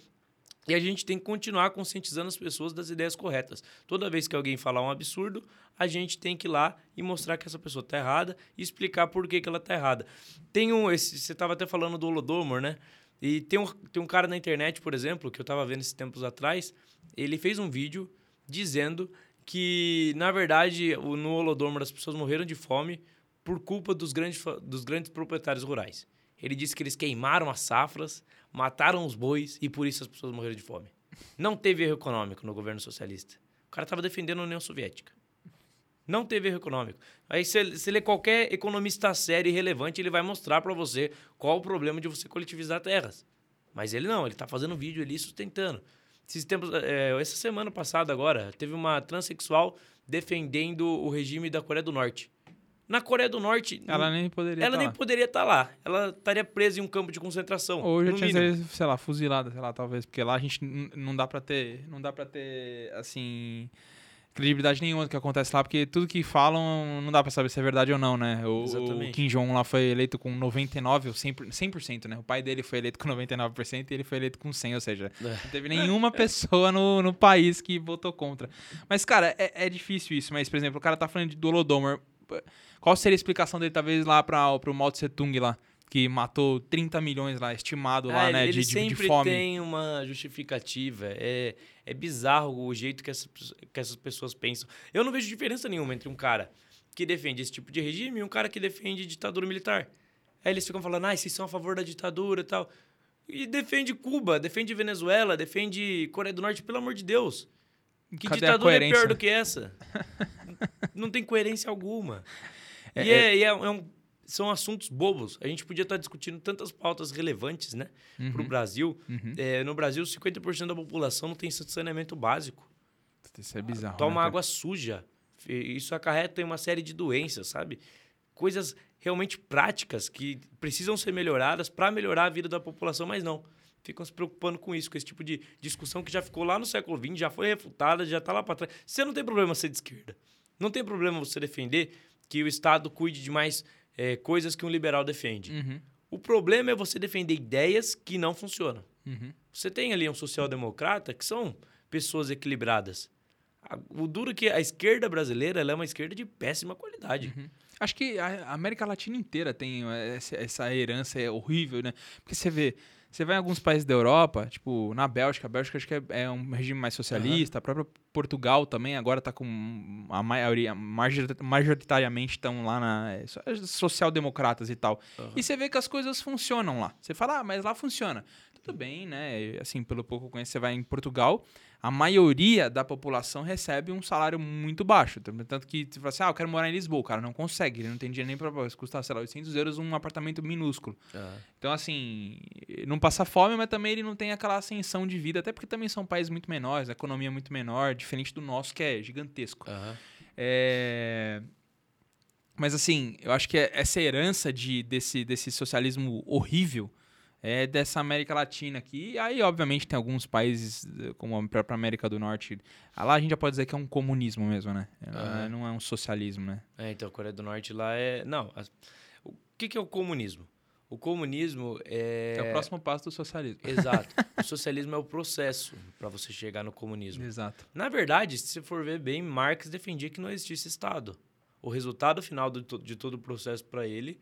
e a gente tem que continuar conscientizando as pessoas das ideias corretas. Toda vez que alguém falar um absurdo, a gente tem que ir lá e mostrar que essa pessoa está errada e explicar por que, que ela está errada. Tem um, esse, você estava até falando do Holodomor, né? E tem um, tem um cara na internet, por exemplo, que eu estava vendo esses tempos atrás, ele fez um vídeo dizendo que, na verdade, no Holodomor as pessoas morreram de fome por culpa dos grandes, dos grandes proprietários rurais. Ele disse que eles queimaram as safras, mataram os bois e por isso as pessoas morreram de fome. Não teve erro econômico no governo socialista. O cara estava defendendo a União Soviética. Não teve erro econômico. Aí, se, se lê qualquer economista sério e relevante, ele vai mostrar para você qual o problema de você coletivizar terras. Mas ele não, ele está fazendo vídeo ali sustentando. Esses tempos, é, essa semana passada agora, teve uma transexual defendendo o regime da Coreia do Norte. Na Coreia do Norte. Ela nem poderia Ela tá nem lá. poderia estar lá. Ela estaria presa em um campo de concentração. Ou já tinha sido, sei lá, fuzilada, sei lá, talvez. Porque lá a gente não dá pra ter. Não dá pra ter, assim. Credibilidade nenhuma do que acontece lá, porque tudo que falam não dá pra saber se é verdade ou não, né? O, o. Kim Jong lá foi eleito com 99 ou 100%, 100%, né? O pai dele foi eleito com 99% e ele foi eleito com 100%, ou seja, É. não teve nenhuma pessoa no, no país que votou contra. Mas, cara, é, é difícil isso. Mas, por exemplo, o cara tá falando de Dolodomor. Qual seria a explicação dele, talvez, lá pra, pro Mao Tse Tung lá? Que matou 30 milhões lá, estimado lá, Ah, né? ele de, de, de sempre fome. tem uma justificativa. É, é bizarro o jeito que, essa, que essas pessoas pensam. Eu não vejo diferença nenhuma entre um cara que defende esse tipo de regime e um cara que defende ditadura militar. Aí eles ficam falando, ah, vocês são a favor da ditadura e tal. E defende Cuba, defende Venezuela, defende Coreia do Norte, pelo amor de Deus. Que Cadê ditadura é pior do que essa? não tem coerência alguma. É, e é, e é- é um- são assuntos bobos. A gente podia estar discutindo tantas pautas relevantes, né, para o Brasil. Uhum. É, no Brasil, 50% da população não tem saneamento básico. Isso é bizarro. Toma né, água suja. Isso acarreta em uma série de doenças, sabe? Coisas realmente práticas que precisam ser melhoradas para melhorar a vida da população, mas não. Ficam se preocupando com isso, com esse tipo de discussão que já ficou lá no século XX, já foi refutada, já está lá para trás. Você não tem problema ser de esquerda. Não tem problema você defender que o Estado cuide de mais eh, coisas que um liberal defende. Uhum, O problema é você defender ideias que não funcionam. uhum. Você tem ali um social-democrata que são pessoas equilibradas. O duro é que a esquerda brasileira é uma esquerda de péssima qualidade. Acho que a América Latina inteira tem essa, essa herança é horrível, né? Porque você vê, você vai em alguns países da Europa, tipo na Bélgica, a Bélgica acho que é, é um regime mais socialista, a própria Portugal também agora tá com a maioria, major- majoritariamente estão lá na é, so- social-democratas e tal. Aham. E você vê que as coisas funcionam lá. Você fala, ah, mas lá funciona. Tudo bem, né? Assim, pelo pouco que eu conheço, você vai em Portugal, a maioria da população recebe um salário muito baixo. Tanto que você fala assim, ah, eu quero morar em Lisboa. O cara não consegue, ele não tem dinheiro nem pra custa, sei lá, 800 euros um apartamento minúsculo. Ah, Então, assim, não passa fome, mas também ele não tem aquela ascensão de vida, até porque também são países muito menores, a economia é muito menor, diferente do nosso, que é gigantesco. aham. É... Mas assim, eu acho que é- essa herança de, desse, desse socialismo horrível é dessa América Latina aqui. E aí, obviamente, tem alguns países, eh, como a própria América do Norte. Ah, Lá a gente já pode dizer que é um comunismo mesmo, né? Aham. Não é um socialismo, né? É, então, a Coreia do Norte lá é. Não. as- O que, que é o comunismo? O comunismo é. É o próximo passo do socialismo. Exato. o socialismo é o processo para você chegar no comunismo. Exato. Na verdade, se você for ver bem, Marx defendia que não existisse Estado. O resultado final de todo o processo para ele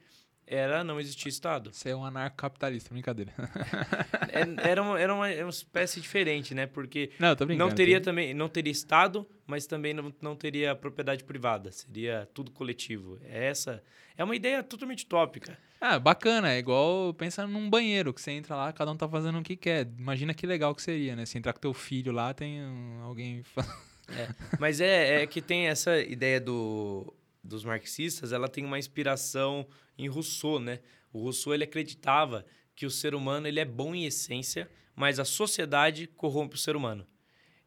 era não existir Estado. Você é um anarcocapitalista, brincadeira. É- Era uma, era uma, era uma espécie diferente, né? Porque Não, não teria também não teria Estado, mas também não, não teria propriedade privada. Seria tudo coletivo. Essa é uma ideia totalmente utópica. Ah, bacana. É igual pensa num banheiro, que você entra lá, cada um tá fazendo o que quer. Imagina que legal que seria, né? Se entrar com teu filho lá, tem um- alguém... Mas é, é que tem essa ideia do, dos marxistas, ela tem uma inspiração em Rousseau, né? O Rousseau ele acreditava que o ser humano ele é bom em essência, mas a sociedade corrompe o ser humano.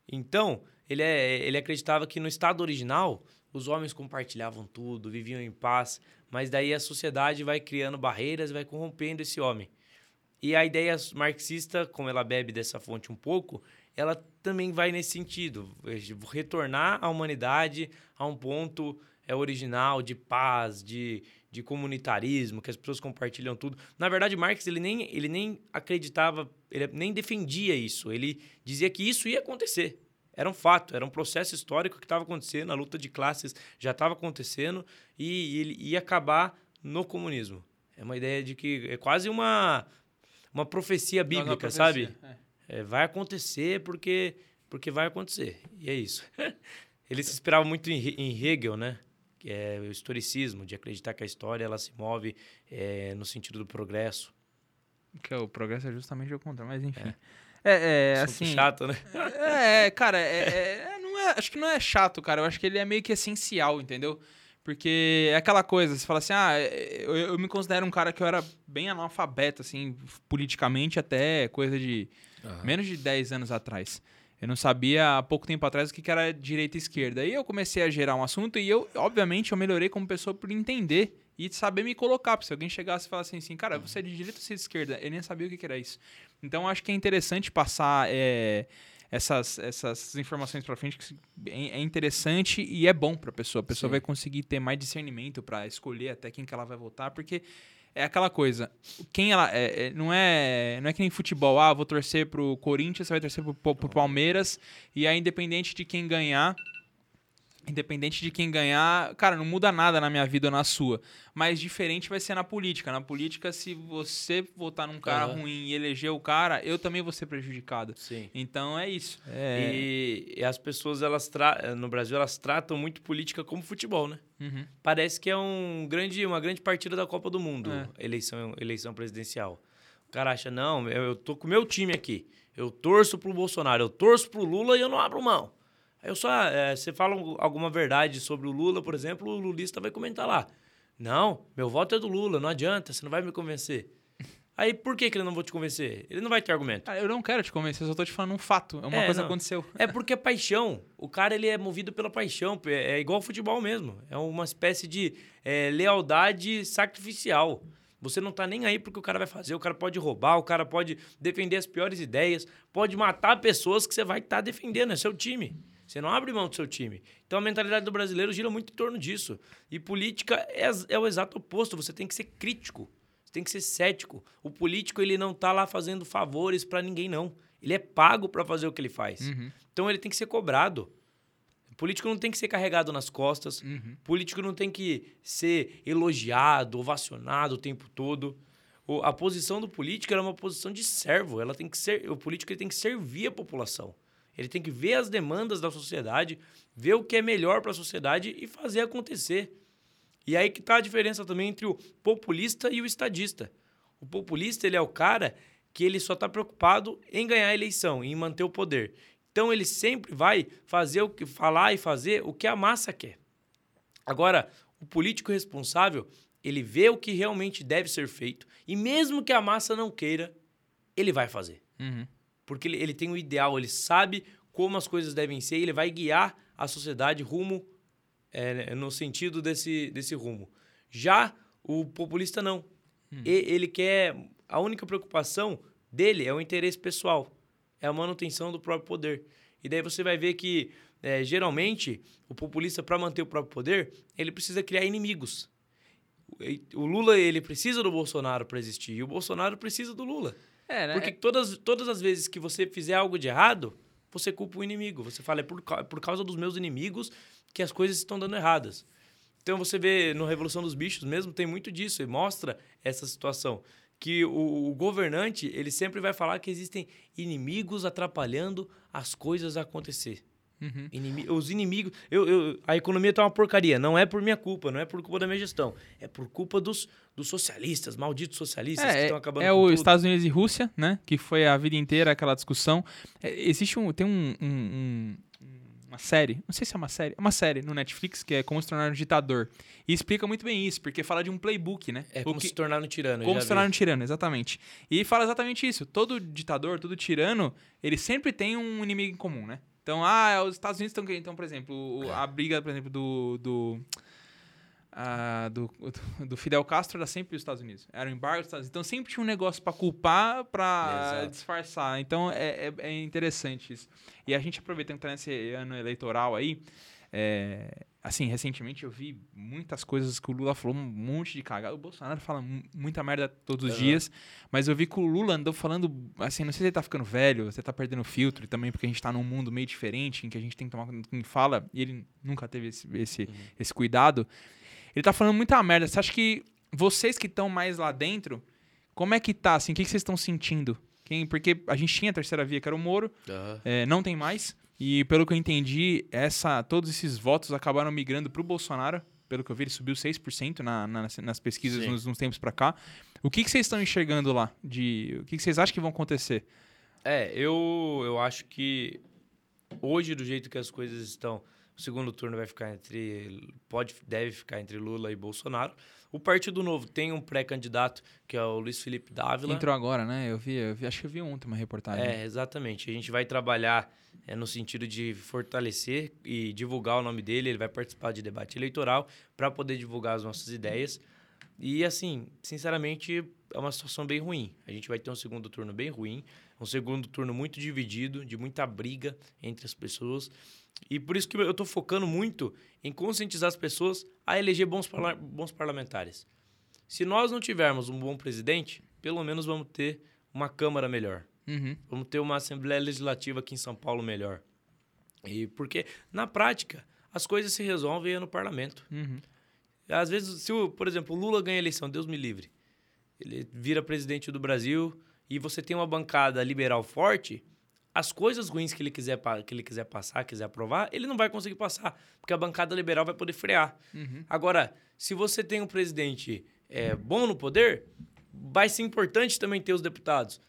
Então, ele, é, ele acreditava que no estado original os homens compartilhavam tudo, viviam em paz, mas daí a sociedade vai criando barreiras vai corrompendo esse homem. E a ideia marxista, como ela bebe dessa fonte um pouco, ela também vai nesse sentido, retornar a humanidade a um ponto é original de paz, de, de comunitarismo, que as pessoas compartilham tudo. Na verdade, Marx ele nem, ele nem acreditava, ele nem defendia isso. Ele dizia que isso ia acontecer. Era um fato, era um processo histórico que estava acontecendo, a luta de classes já estava acontecendo e ele ia acabar no comunismo. É uma ideia de que é quase uma, uma profecia bíblica, sabe? É, vai acontecer porque, porque vai acontecer. E é isso. Ele se inspirava muito em, em Hegel, né? É o historicismo, de acreditar que a história ela se move é, no sentido do progresso. Que é o progresso é justamente o contrário, mas enfim. É, é Assunto assim. chato, né? É, cara, é, é- é- não é, acho que não é chato, cara. Eu acho que ele é meio que essencial, entendeu? Porque é aquela coisa, você fala assim, ah, é, eu, eu me considero um cara que eu era bem analfabeto, assim, politicamente até coisa de menos de 10 anos atrás. Eu não sabia há pouco tempo atrás o que era direita e esquerda. Aí eu comecei a gerar um assunto e eu, obviamente, eu melhorei como pessoa por entender e saber me colocar. Porque se alguém chegasse e falasse assim, cara, você é de direita ou você é de esquerda? Eu nem sabia o que era isso. Então, eu acho que é interessante passar é, essas, essas informações pra frente, que é é interessante e é bom pra pessoa. A pessoa Sim. vai conseguir ter mais discernimento pra escolher até quem que ela vai votar, porque é aquela coisa, quem ela é, é- não é não é que nem futebol, ah, vou torcer pro Corinthians, você vai torcer pro, pro- Palmeiras e aí independente de quem ganhar, independente de quem ganhar, cara, não muda nada na minha vida ou na sua. Mas diferente vai ser na política. Na política, se você votar num cara Aham. ruim e eleger o cara, eu também vou ser prejudicado. Sim. Então é isso. É... E, e as pessoas, elas tra- no Brasil, elas tratam muito política como futebol, né? Uhum. Parece que é um grande, uma grande partida da Copa do Mundo, É. eleição, eleição presidencial. O cara acha, não, eu, eu tô com o meu time aqui. Eu torço pro Bolsonaro, eu torço pro Lula e eu não abro mão. Aí eu só, é, você fala um- alguma verdade sobre o Lula, por exemplo, o lulista vai comentar lá. Não, meu voto é do Lula, não adianta, você não vai me convencer. Aí por que, que ele não vai te convencer? Ele não vai ter argumento. Cara, eu não quero te convencer, eu só tô te falando um fato. É uma É, coisa que não. aconteceu. É porque é paixão. O cara ele é movido pela paixão. É é igual ao futebol mesmo. É uma espécie de é, lealdade sacrificial. Você não tá nem aí porque o cara vai fazer. O cara pode roubar, o cara pode defender as piores ideias, pode matar pessoas que você vai estar defendendo. É seu time. Você não abre mão do seu time. Então a mentalidade do brasileiro gira muito em torno disso. E política é, é o exato oposto. Você tem que ser crítico. Você tem que ser cético. O político ele não tá lá fazendo favores para ninguém, não. Ele é pago para fazer o que ele faz. Uhum. Então ele tem que ser cobrado. O político não tem que ser carregado nas costas. Uhum. O político não tem que ser elogiado, ovacionado o tempo todo. O- a posição do político era uma posição de servo. Ela tem que ser, o político tem que servir a população. Ele tem que ver as demandas da sociedade, ver o que é melhor para a sociedade e fazer acontecer. E aí que está a diferença também entre o populista e o estadista. O populista ele é o cara que ele só está preocupado em ganhar a eleição, em manter o poder. Então ele sempre vai fazer o que falar e fazer o que a massa quer. Agora, o político responsável, ele vê o que realmente deve ser feito e mesmo que a massa não queira, ele vai fazer. Uhum. Porque ele, ele tem o ideal, ele sabe como as coisas devem ser e ele vai guiar a sociedade rumo é, no sentido desse, desse rumo. Já o populista não. E- ele quer. A única preocupação dele é o interesse pessoal, é a manutenção do próprio poder. E daí você vai ver que, é, geralmente, o populista, para manter o próprio poder, ele precisa criar inimigos. O Lula, ele precisa do Bolsonaro para existir, e o Bolsonaro precisa do Lula. É, né? Porque todas, todas as vezes que você fizer algo de errado, você culpa o inimigo. Você fala, é por, por causa dos meus inimigos que as coisas estão dando erradas. Então você vê no Revolução dos Bichos mesmo, tem muito disso, e mostra essa situação. Que o, o governante, ele sempre vai falar que existem inimigos atrapalhando as coisas a acontecer. Uhum. Inimi- os inimigos. Eu, eu- a economia tá uma porcaria. Não é por minha culpa, não é por culpa da minha gestão. É por culpa dos, dos socialistas, malditos socialistas que É, estão acabando é com o tudo. Estados Unidos e Rússia, né? Que foi a vida inteira aquela discussão. É, existe um. Tem um, um- um- uma série, não sei se é uma série, é uma série no Netflix que é Como se tornar um ditador. E explica muito bem isso, porque fala de um playbook, né? É como que- se tornar um tirano. Como se tornar um tirano, exatamente. E fala exatamente isso. Todo ditador, todo tirano, ele sempre tem um inimigo em comum, né? Então, ah, os Estados Unidos estão querendo. Então, por exemplo, o- a briga, por exemplo, do. do ah, do, do Fidel Castro era sempre os Estados Unidos. Era o embargo dos Estados Unidos. Então sempre tinha um negócio pra culpar, Exato. disfarçar. Então é, é, é interessante isso. E a gente aproveitando que tá nesse ano eleitoral aí, é, assim, recentemente eu vi muitas coisas que o Lula falou, um monte de cagada. O Bolsonaro fala mu- muita merda todos os Aham. dias, mas eu vi que o Lula andou falando, assim, não sei se ele tá ficando velho, você tá perdendo o filtro, e também porque a gente tá num mundo meio diferente, em que a gente tem que tomar cuidado com quem fala, e ele nunca teve esse, esse, esse cuidado. Ele tá falando muita merda. Você acha que vocês que estão mais lá dentro, como é que tá, assim, o que, que vocês estão sentindo? Quem, porque a gente tinha a terceira via, que era o Moro, Aham. é, não tem mais. E pelo que eu entendi, essa, todos esses votos acabaram migrando pro Bolsonaro. Pelo que eu vi, ele subiu 6% na, na, nas pesquisas nos, nos tempos pra cá. O que, que vocês estão enxergando lá? De, o que, que vocês acham que vão acontecer? É, eu, eu acho que hoje, do jeito que as coisas estão, o segundo turno vai ficar entre. Pode, deve ficar entre Lula e Bolsonaro. O Partido Novo tem um pré-candidato, que é o Luiz Felipe Dávila. Entrou agora, né? Eu vi, eu vi, acho que eu vi ontem uma reportagem. É, exatamente. A gente vai trabalhar é, no sentido de fortalecer e divulgar o nome dele. Ele vai participar de debate eleitoral para poder divulgar as nossas ideias. E, assim, sinceramente, é uma situação bem ruim. A gente vai ter um segundo turno bem ruim, um segundo turno muito dividido, de muita briga entre as pessoas. E por isso que eu estou focando muito em conscientizar as pessoas a eleger bons, parla bons parlamentares. Se nós não tivermos um bom presidente, pelo menos vamos ter uma Câmara melhor. Uhum. Vamos ter uma Assembleia Legislativa aqui em São Paulo melhor. E porque, na prática, as coisas se resolvem no parlamento. Uhum. Às vezes, se, o, por exemplo, o Lula ganha a eleição, Deus me livre, ele vira presidente do Brasil e você tem uma bancada liberal forte, as coisas ruins que ele quiser, que ele quiser passar, quiser aprovar, ele não vai conseguir passar, porque a bancada liberal vai poder frear. Uhum. Agora, se você tem um presidente é, bom no poder, vai ser importante também ter os deputados,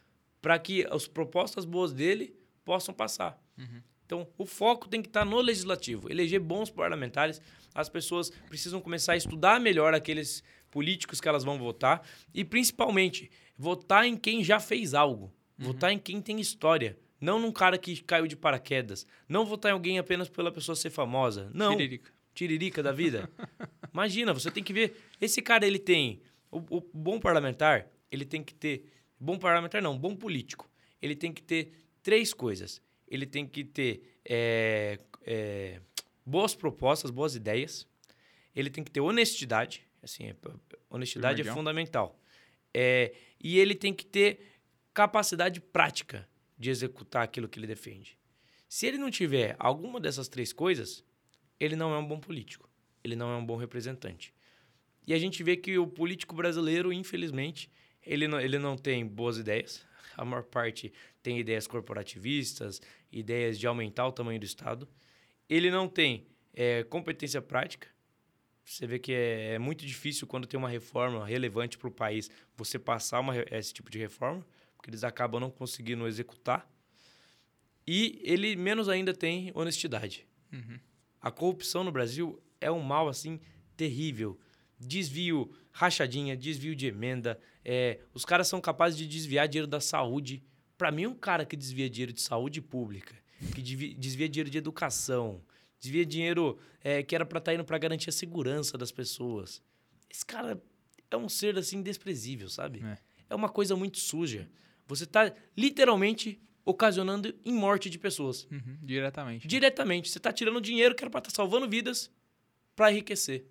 para que as propostas boas dele possam passar. Uhum. Então, o foco tem que estar no legislativo, eleger bons parlamentares. As pessoas precisam começar a estudar melhor aqueles políticos que elas vão votar e, principalmente, votar em quem já fez algo, Uhum. votar em quem tem história. Não num cara que caiu de paraquedas. Não votar em alguém apenas pela pessoa ser famosa. Não. Tiririca. Tiririca da vida. Imagina, você tem que ver. Esse cara, ele tem. O, o bom parlamentar, ele tem que ter. Bom parlamentar, não, bom político. Ele tem que ter três coisas. Ele tem que ter é, é, boas propostas, boas ideias. Ele tem que ter honestidade. Assim, é- honestidade é fundamental. É, e ele tem que ter capacidade prática de executar aquilo que ele defende. Se ele não tiver alguma dessas três coisas, ele não é um bom político. Ele não é um bom representante. E a gente vê que o político brasileiro, infelizmente, ele não, ele não tem boas ideias. A maior parte tem ideias corporativistas, ideias de aumentar o tamanho do Estado. Ele não tem é, competência prática. Você vê que é, é muito difícil quando tem uma reforma relevante para o país você passar uma, esse tipo de reforma, porque eles acabam não conseguindo executar. E ele menos ainda tem honestidade. Uhum. A corrupção no Brasil é um mal assim terrível. Desvio, rachadinha, desvio de emenda. é, os caras são capazes de desviar dinheiro da saúde. Para mim, um cara que desvia dinheiro de saúde pública, que desvia dinheiro de educação, desvia dinheiro é, que era para estar indo para garantir a segurança das pessoas. Esse cara é um ser assim desprezível, sabe? É. é uma coisa muito suja. Você está literalmente ocasionando em morte de pessoas. Uhum. Diretamente. Diretamente. Você está tirando dinheiro que era para estar salvando vidas para enriquecer.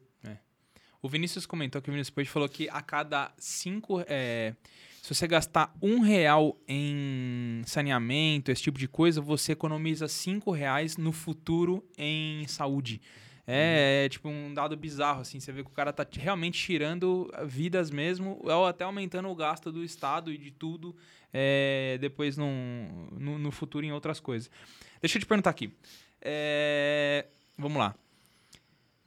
O Vinícius comentou que o Vinícius Peixe falou que a cada cinco. é, se você gastar um real em saneamento, esse tipo de coisa, você economiza cinco reais no futuro em saúde. É, é, tipo um dado bizarro, assim. Você vê que o cara tá realmente tirando vidas mesmo, ou até aumentando o gasto do Estado e de tudo é, depois num- no, no futuro em outras coisas. Deixa eu te perguntar aqui. É, vamos lá.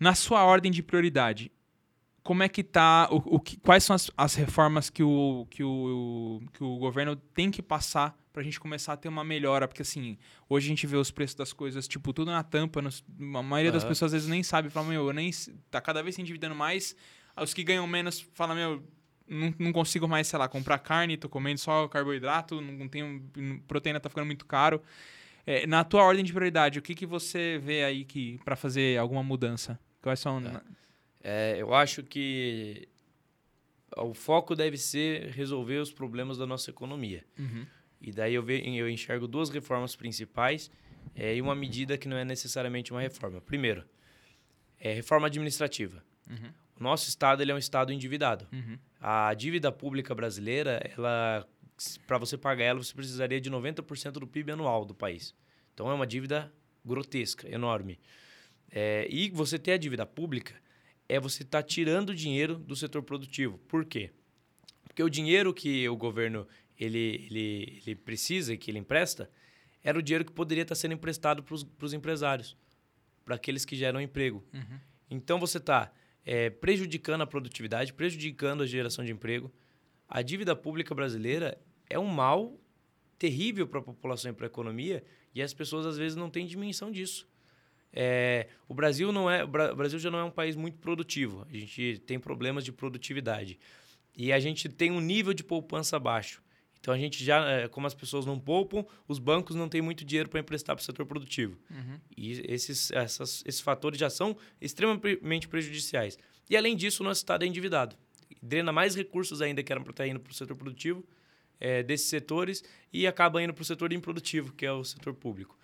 Na sua ordem de prioridade, como é que tá, o, o que- quais são as, as reformas que o, que, o, que o governo tem que passar pra gente começar a ter uma melhora? Porque assim, hoje a gente vê os preços das coisas, tipo, tudo na tampa, nos- a maioria das Aham. pessoas às vezes nem sabe, fala, meu, eu nem, tá cada vez se endividando mais, os que ganham menos falam, meu, não, não consigo mais, sei lá, comprar carne, tô comendo só carboidrato, não, tenho, proteína tá ficando muito caro. É, na tua ordem de prioridade, o que, que você vê aí que para fazer alguma mudança? Quais são... Tá. É, eu acho que o foco deve ser resolver os problemas da nossa economia. Uhum. E daí eu, ve, eu enxergo duas reformas principais é, e uma medida que não é necessariamente uma reforma. Primeiro, é reforma administrativa. Uhum. O nosso estado ele é um estado endividado. Uhum. A dívida pública brasileira, ela para você pagar ela, você precisaria de 90% do PIB anual do país. Então é uma dívida grotesca, enorme. É, e você ter a dívida pública é você estar tirando dinheiro do setor produtivo. Por quê? Porque o dinheiro que o governo ele, ele, ele precisa e que ele empresta era o dinheiro que poderia estar sendo emprestado para os empresários, para aqueles que geram emprego. Uhum. Então você está prejudicando a produtividade, prejudicando a geração de emprego. A dívida pública brasileira é um mal terrível para a população e para a economia e as pessoas às vezes não têm dimensão disso. É, o Brasil não é, o Brasil já não é um país muito produtivo. A gente tem problemas de produtividade e a gente tem um nível de poupança baixo. Então a gente já, é, como as pessoas não poupam, os bancos não têm muito dinheiro para emprestar para o setor produtivo. Uhum. E esses, essas, esses fatores já são extremamente prejudiciais. E além disso, o nosso Estado é endividado. Drena mais recursos ainda que eram para estar indo para o setor produtivo é, desses setores e acaba indo para o setor improdutivo, que é o setor público.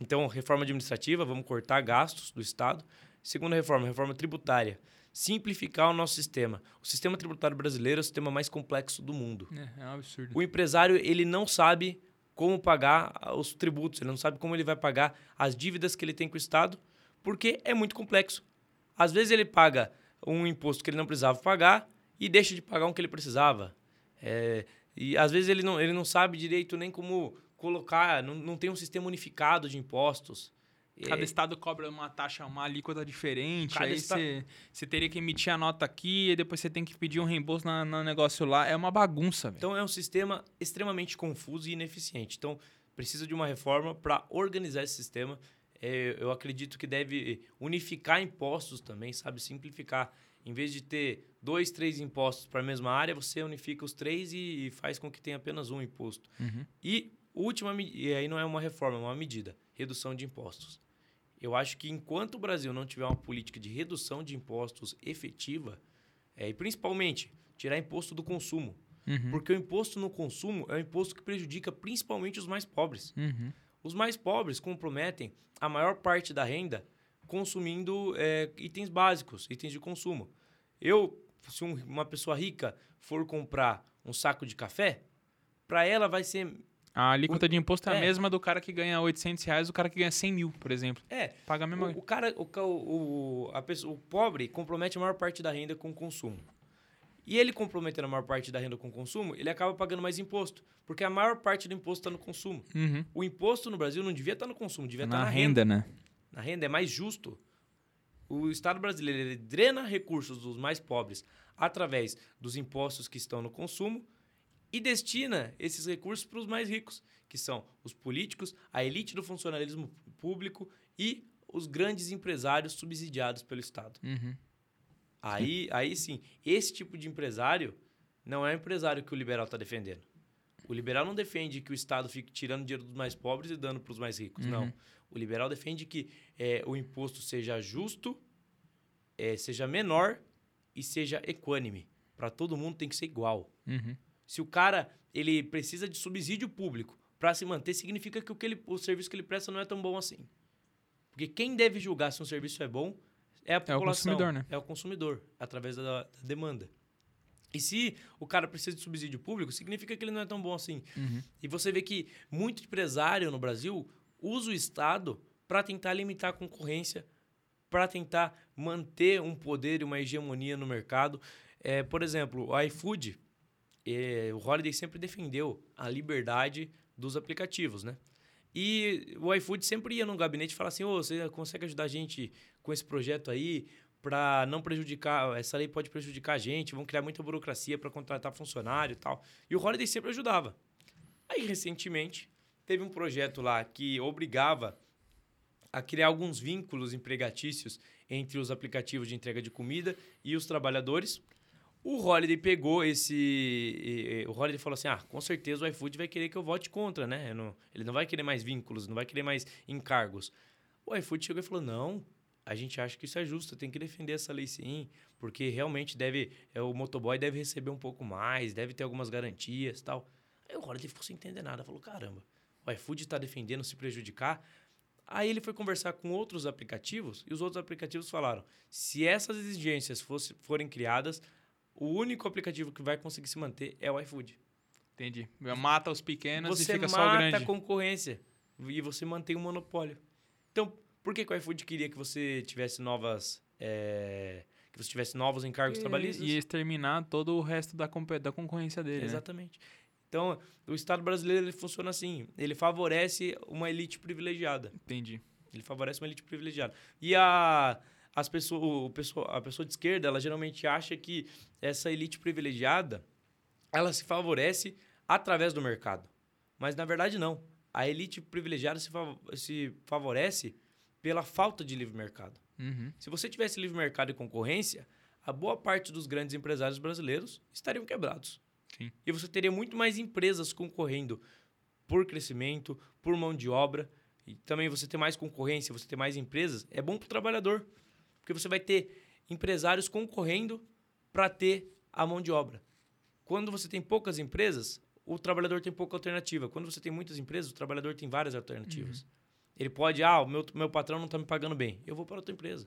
Então, reforma administrativa, vamos cortar gastos do Estado. Segunda reforma, reforma tributária simplificar o nosso sistema. O sistema tributário brasileiro é o sistema mais complexo do mundo. É, é um absurdo. O empresário ele não sabe como pagar os tributos, ele não sabe como ele vai pagar as dívidas que ele tem com o Estado, porque é muito complexo. Às vezes ele paga um imposto que ele não precisava pagar e deixa de pagar um que ele precisava. É, e às vezes ele não, ele não sabe direito nem como colocar, não, não tem um sistema unificado de impostos. Cada é. estado cobra uma taxa, uma alíquota diferente. Cada aí você esta... teria que emitir a nota aqui e depois você tem que pedir um reembolso no negócio lá. É uma bagunça. Véio. Então é um sistema extremamente confuso e ineficiente. Então precisa de uma reforma para organizar esse sistema. É, eu acredito que deve unificar impostos também, sabe? Simplificar. Em vez de ter dois, três impostos para a mesma área, você unifica os três e faz com que tenha apenas um imposto. Uhum. E última, e aí não é uma reforma, é uma medida, redução de impostos. Eu acho que enquanto o Brasil não tiver uma política de redução de impostos efetiva, é, e principalmente tirar imposto do consumo, uhum. porque o imposto no consumo é um imposto que prejudica principalmente os mais pobres. Uhum. Os mais pobres comprometem a maior parte da renda consumindo é, itens básicos, itens de consumo. Eu, se um, uma pessoa rica for comprar um saco de café, para ela vai ser a alíquota o, de imposto é, é, a mesma do cara que ganha 800 reais do cara que ganha 100 mil, por exemplo. É. Paga a mesma O, o cara, o, o, a pessoa, o pobre compromete a maior parte da renda com o consumo. E ele comprometendo a maior parte da renda com o consumo, ele acaba pagando mais imposto. Porque a maior parte do imposto está no consumo. Uhum. O imposto no Brasil não devia estar tá no consumo, devia estar tá na, na renda, renda. né? Na renda é mais justo. O Estado brasileiro ele drena recursos dos mais pobres através dos impostos que estão no consumo e destina esses recursos para os mais ricos, que são os políticos, a elite do funcionalismo público e os grandes empresários subsidiados pelo Estado. Uhum. Aí, aí sim, esse tipo de empresário não é o empresário que o liberal está defendendo. O liberal não defende que o Estado fique tirando dinheiro dos mais pobres e dando para os mais ricos. Uhum. Não. O liberal defende que é, o imposto seja justo, é, seja menor e seja equânime. Para todo mundo tem que ser igual. Uhum. Se o cara ele precisa de subsídio público para se manter, significa que o, que ele, o serviço que ele presta não é tão bom assim. Porque quem deve julgar se um serviço é bom é a população. É o consumidor, né? É o consumidor, através da, da demanda. E se o cara precisa de subsídio público, significa que ele não é tão bom assim. Uhum. E você vê que muito empresário no Brasil usa o Estado para tentar limitar a concorrência, para tentar manter um poder e uma hegemonia no mercado. É, por exemplo, o iFood é, o Holiday sempre defendeu a liberdade dos aplicativos, né? E o iFood sempre ia no gabinete e falava assim: oh, você consegue ajudar a gente com esse projeto aí para não prejudicar, essa lei pode prejudicar a gente, vão criar muita burocracia para contratar funcionário e tal. E o Holiday sempre ajudava. Aí, recentemente, teve um projeto lá que obrigava a criar alguns vínculos empregatícios entre os aplicativos de entrega de comida e os trabalhadores. O Holiday pegou esse. O Holiday falou assim: ah, com certeza o iFood vai querer que eu vote contra, né? Não, ele não vai querer mais vínculos, não vai querer mais encargos. O iFood chegou e falou: não, a gente acha que isso é justo, tem que defender essa lei sim, porque realmente deve. É, o motoboy deve receber um pouco mais, deve ter algumas garantias tal. Aí o Holiday ficou sem entender nada, falou: caramba, o iFood está defendendo se prejudicar. Aí ele foi conversar com outros aplicativos e os outros aplicativos falaram: se essas exigências fosse, forem criadas, o único aplicativo que vai conseguir se manter é o iFood. Entendi. Mata os pequenos você e fica só o grande. Você mata a concorrência e você mantém o um monopólio. Então, por que, que o iFood queria que você tivesse novas... É, que você tivesse novos encargos e, trabalhistas? E exterminar todo o resto da, da concorrência dele, né? Exatamente. Né? Então, o Estado brasileiro ele funciona assim. Ele favorece uma elite privilegiada. Entendi. Ele favorece uma elite privilegiada. E a as pessoas, o pessoa, a pessoa de esquerda, ela geralmente acha que essa elite privilegiada ela se favorece através do mercado. Mas na verdade não. A elite privilegiada se, fav se favorece pela falta de livre mercado. Uhum. Se você tivesse livre mercado e concorrência, a boa parte dos grandes empresários brasileiros estariam quebrados. Sim. E você teria muito mais empresas concorrendo por crescimento, por mão de obra. E também você ter mais concorrência, você ter mais empresas, é bom para o trabalhador. Porque você vai ter empresários concorrendo para ter a mão de obra. Quando você tem poucas empresas, o trabalhador tem pouca alternativa. Quando você tem muitas empresas, o trabalhador tem várias alternativas. Ele pode, ah, o meu, meu patrão não está me pagando bem, eu vou para outra empresa.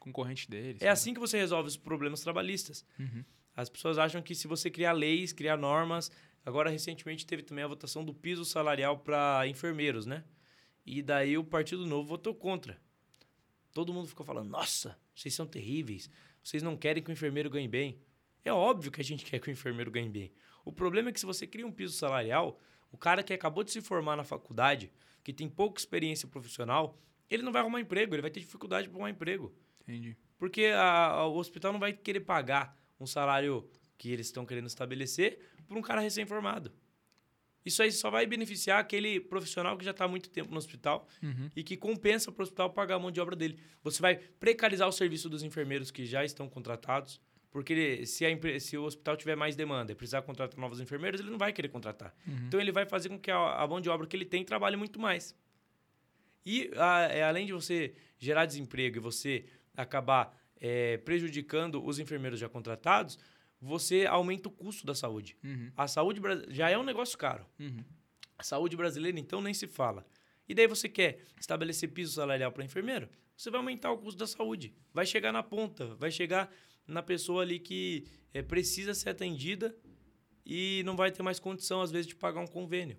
Concorrente deles. É assim que você resolve os problemas trabalhistas. Uhum. As pessoas acham que se você criar leis, criar normas. Agora, recentemente, teve também a votação do piso salarial para enfermeiros, né? E daí o Partido Novo votou contra. Todo mundo ficou falando: nossa, vocês são terríveis, vocês não querem que o enfermeiro ganhe bem. É óbvio que a gente quer que o enfermeiro ganhe bem. O problema é que se você cria um piso salarial, o cara que acabou de se formar na faculdade, que tem pouca experiência profissional, ele não vai arrumar emprego, ele vai ter dificuldade para arrumar emprego. Entendi. Porque a- a- o hospital não vai querer pagar um salário que eles estão querendo estabelecer por um cara recém-formado. Isso aí só vai beneficiar aquele profissional que já está há muito tempo no hospital Uhum. e que compensa para o hospital pagar a mão de obra dele. Você vai precarizar o serviço dos enfermeiros que já estão contratados, porque se, a se o hospital tiver mais demanda e precisar contratar novos enfermeiros, ele não vai querer contratar. Uhum. Então ele vai fazer com que a, a mão de obra que ele tem trabalhe muito mais. E a- é, além de você gerar desemprego e você acabar é, prejudicando os enfermeiros já contratados, você aumenta o custo da saúde. Uhum. A saúde já é um negócio caro. Uhum. A saúde brasileira, então, nem se fala. E daí você quer estabelecer piso salarial para enfermeiro? Você vai aumentar o custo da saúde. Vai chegar na ponta, vai chegar na pessoa ali que eh, precisa ser atendida e não vai ter mais condição, às vezes, de pagar um convênio.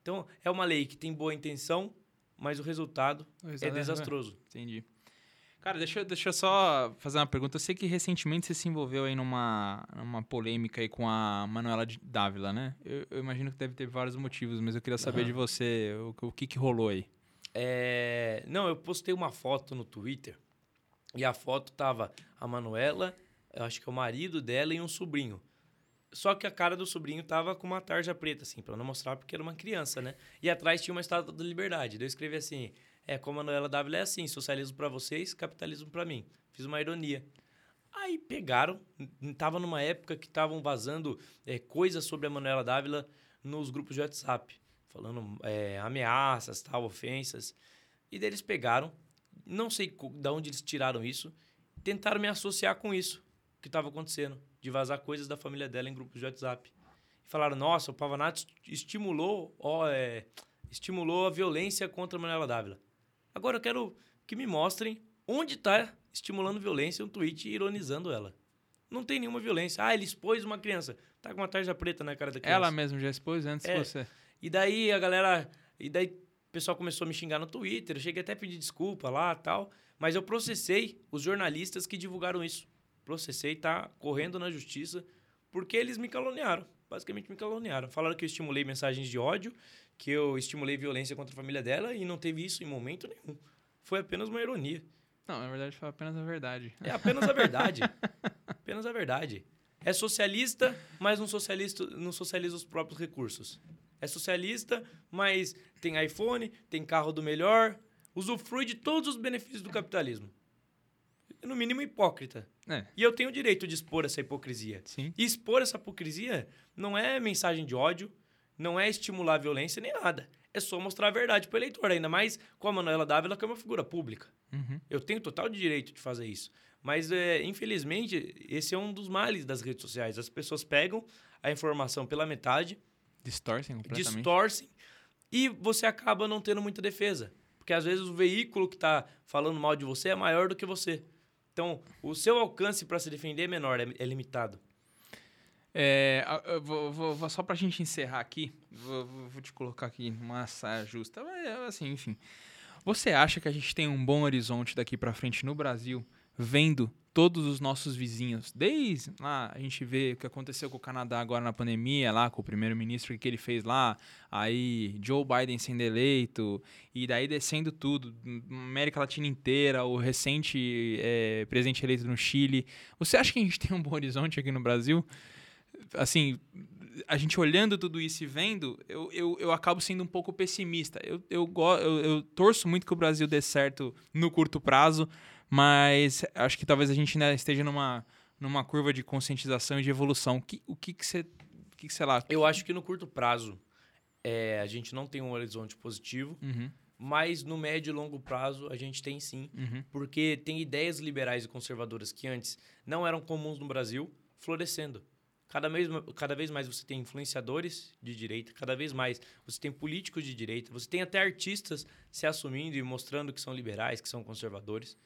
Então, é uma lei que tem boa intenção, mas o resultado O é resultado desastroso. Entendi. Cara, deixa, eu- deixa eu só fazer uma pergunta. Eu sei que recentemente você se envolveu aí numa, numa polêmica aí com a Manuela Dávila, né? Eu, eu imagino que deve ter vários motivos, mas eu queria saber Aham. de você o, o que, que rolou aí. É, Não, eu postei uma foto no Twitter e a foto tava a Manuela, eu acho que é o marido dela e um sobrinho. Só que a cara do sobrinho tava com uma tarja preta, assim, pra não mostrar porque era uma criança, né? E atrás tinha uma estátua da liberdade. Daí eu escrevi assim: é, como a Manuela Dávila é assim, socialismo pra vocês, capitalismo pra mim. Fiz uma ironia. Aí pegaram, tava numa época que estavam vazando é, coisas sobre a Manuela Dávila nos grupos de WhatsApp, falando é, ameaças, tal, ofensas. E daí eles pegaram, não sei de onde eles tiraram isso, tentaram me associar com isso que estava acontecendo, de vazar coisas da família dela em grupos de WhatsApp. E falaram, nossa, o Pavanato est- estimulou, ó, é, estimulou a violência contra a Manuela Dávila. Agora eu quero que me mostrem onde está estimulando violência um tweet ironizando ela. Não tem nenhuma violência. Ah, ele expôs uma criança. Tá com uma tarja preta na cara da criança. Ela mesmo já expôs antes É. de você. E daí a galera. E daí o pessoal começou a me xingar no Twitter. Eu cheguei até a pedir desculpa lá tal. Mas eu processei os jornalistas que divulgaram isso. Processei, tá correndo na justiça, porque eles me caluniaram. Basicamente me caluniaram. Falaram que eu estimulei mensagens de ódio, que eu estimulei violência contra a família dela e não teve isso em momento nenhum. Foi apenas uma ironia. Não, na verdade foi apenas a verdade. É apenas a verdade. apenas a verdade. É socialista, mas não, socialista, não socializa os próprios recursos. É socialista, mas tem iPhone, tem carro do melhor, usufrui de todos os benefícios do capitalismo. No mínimo hipócrita. É, E eu tenho o direito de expor essa hipocrisia. sim. E expor essa hipocrisia não é mensagem de ódio, não é estimular a violência nem nada. É só mostrar a verdade para o eleitor, ainda mais com a Manuela Dávila, que é uma figura pública. Uhum. Eu tenho total direito de fazer isso. Mas, é, infelizmente, esse é um dos males das redes sociais. As pessoas pegam a informação pela metade, Distorcem completamente. distorcem e você acaba não tendo muita defesa. Porque, às vezes, o veículo que está falando mal de você é maior do que você. Então, o seu alcance para se defender é menor, é, é limitado. É, a- vou, vou- só pra gente encerrar aqui, vou, vou- te colocar aqui numa saia justa. Assim, enfim. Você acha que a gente tem um bom horizonte daqui pra frente no Brasil, vendo todos os nossos vizinhos? Desde lá, a gente vê o que aconteceu com o Canadá agora na pandemia, lá com o primeiro-ministro, o que ele fez lá, aí Joe Biden sendo eleito, e daí descendo tudo, América Latina inteira, o recente é, presidente eleito no Chile. Você acha que a gente tem um bom horizonte aqui no Brasil? assim, a gente olhando tudo isso e vendo, eu, eu, eu acabo sendo um pouco pessimista. Eu, eu, eu, eu torço muito que o Brasil dê certo no curto prazo, mas acho que talvez a gente ainda esteja numa, numa curva de conscientização e de evolução. O que, o que, que você. Que que, sei lá. Eu acho que no curto prazo é, a gente não tem um horizonte positivo, Uhum, mas no médio e longo prazo a gente tem sim. uhum, Porque tem ideias liberais e conservadoras que antes não eram comuns no Brasil florescendo. Cada vez, cada vez mais você tem influenciadores de direita, cada vez mais você tem políticos de direita, você tem até artistas se assumindo e mostrando que são liberais, que são conservadores.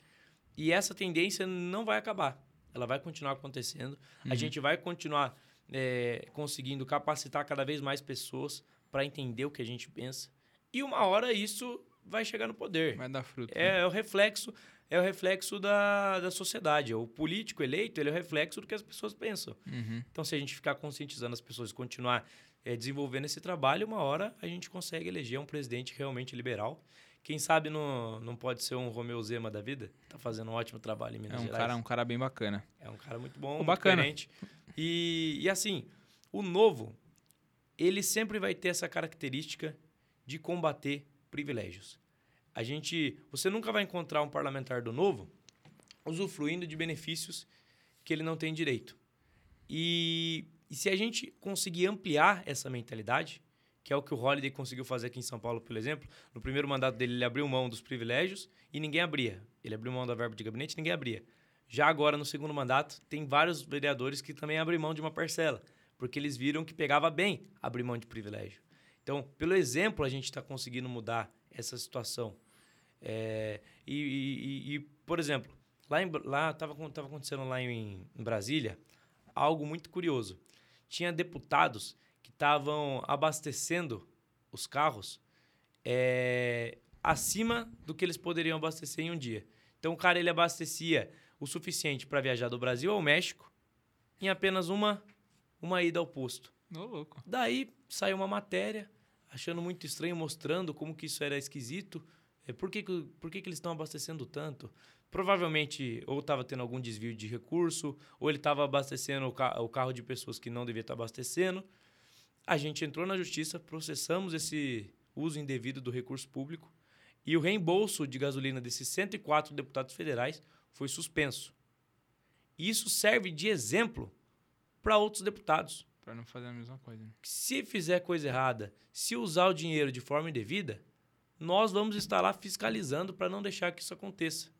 E essa tendência não vai acabar. Ela vai continuar acontecendo. A Uhum. gente vai continuar é, conseguindo capacitar cada vez mais pessoas para entender o que a gente pensa. E uma hora isso vai chegar no poder. vai dar fruto. né? É, é o reflexo, é o reflexo da, da sociedade. O político eleito ele é o reflexo do que as pessoas pensam. Uhum. Então, se a gente ficar conscientizando as pessoas e continuar é, desenvolvendo esse trabalho, uma hora a gente consegue eleger um presidente realmente liberal. Quem sabe não, não pode ser um Romeu Zema da vida? Tá fazendo um ótimo trabalho em Minas É um Gerais. cara, um cara bem bacana. É um cara muito bom, bacana. coerente. E, e assim, o novo, ele sempre vai ter essa característica de combater privilégios. A gente, você nunca vai encontrar um parlamentar do novo usufruindo de benefícios que ele não tem direito. E, e se a gente conseguir ampliar essa mentalidade, que é o que o Holliday conseguiu fazer aqui em São Paulo, por exemplo, no primeiro mandato dele ele abriu mão dos privilégios e ninguém abria. Ele abriu mão da verba de gabinete e ninguém abria. Já agora, no segundo mandato, tem vários vereadores que também abrem mão de uma parcela, porque eles viram que pegava bem abrir mão de privilégio. Então, pelo exemplo, a gente está conseguindo mudar essa situação. É, e, e- e- por exemplo, lá estava tava, acon- tava acontecendo lá em, em Brasília algo muito curioso. Tinha deputados estavam abastecendo os carros é, acima do que eles poderiam abastecer em um dia. Então, o cara ele abastecia o suficiente para viajar do Brasil ao México em apenas uma, uma ida ao posto. Ô, louco. Daí saiu uma matéria achando muito estranho, mostrando como que isso era esquisito. É, por que, que, por que, que eles estão abastecendo tanto? Provavelmente ou estava tendo algum desvio de recurso, ou ele estava abastecendo o, ca o carro de pessoas que não devia estar abastecendo. A gente entrou na justiça, processamos esse uso indevido do recurso público e o reembolso de gasolina desses 104 deputados federais foi suspenso. Isso serve de exemplo para outros deputados Pra não fazer a mesma coisa. né? se fizer coisa errada, se usar o dinheiro de forma indevida, nós vamos estar lá fiscalizando para não deixar que isso aconteça.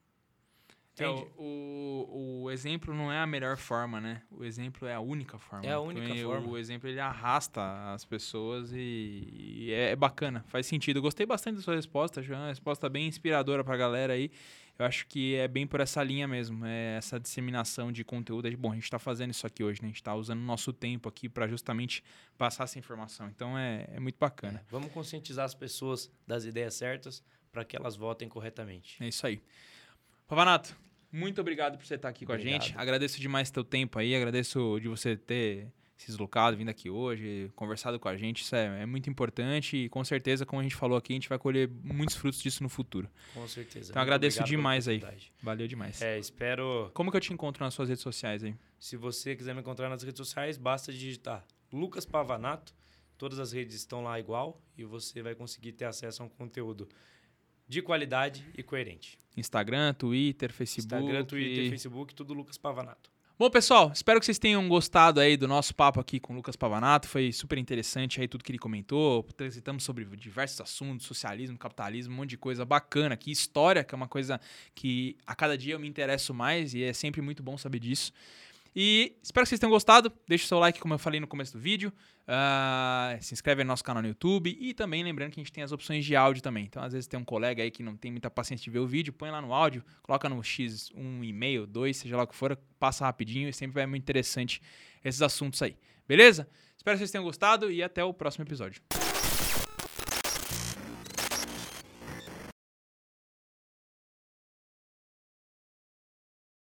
É, Entende? o, o, o exemplo não é a melhor forma, né? O exemplo é a única forma. É a única Então, forma. O exemplo ele arrasta as pessoas e, e é, é bacana, faz sentido. Eu gostei bastante da sua resposta, João. Uma resposta bem inspiradora pra galera aí. Eu acho que é bem por essa linha mesmo, é essa disseminação de conteúdo. Bom, a gente tá fazendo isso aqui hoje, né? A gente tá usando o nosso tempo aqui pra justamente passar essa informação. Então é, é muito bacana. Vamos conscientizar as pessoas das ideias certas para que elas votem corretamente. É isso aí. Pavanato, muito obrigado por você estar aqui com a Obrigado. gente. Agradeço demais teu tempo aí, agradeço de você ter se deslocado, vindo aqui hoje, conversado com a gente. Isso é, é muito importante e com certeza, como a gente falou aqui, a gente vai colher muitos frutos disso no futuro. Com certeza. Então, Muito agradeço obrigado demais aí. Valeu demais. É, espero. Como que eu te encontro nas suas redes sociais aí? Se você quiser me encontrar nas redes sociais, basta digitar Lucas Pavanato. Todas as redes estão lá igual e você vai conseguir ter acesso a um conteúdo de qualidade e coerente. Instagram, Twitter, Facebook. Instagram, Twitter, Facebook, tudo Lucas Pavanato. Bom, pessoal, espero que vocês tenham gostado aí do nosso papo aqui com o Lucas Pavanato. Foi super interessante aí tudo que ele comentou. Transitamos sobre diversos assuntos, socialismo, capitalismo, um monte de coisa bacana aqui. História, que é uma coisa que a cada dia eu me interesso mais e é sempre muito bom saber disso. E espero que vocês tenham gostado. Deixa o seu like, como eu falei no começo do vídeo. Ah, se inscreve no nosso canal no YouTube. E também lembrando que a gente tem as opções de áudio também. Então, às vezes tem um colega aí que não tem muita paciência de ver o vídeo, põe lá no áudio, coloca no X um e-mail, dois, seja lá o que for, passa rapidinho e sempre vai muito interessante esses assuntos aí. Beleza? Espero que vocês tenham gostado e até o próximo episódio.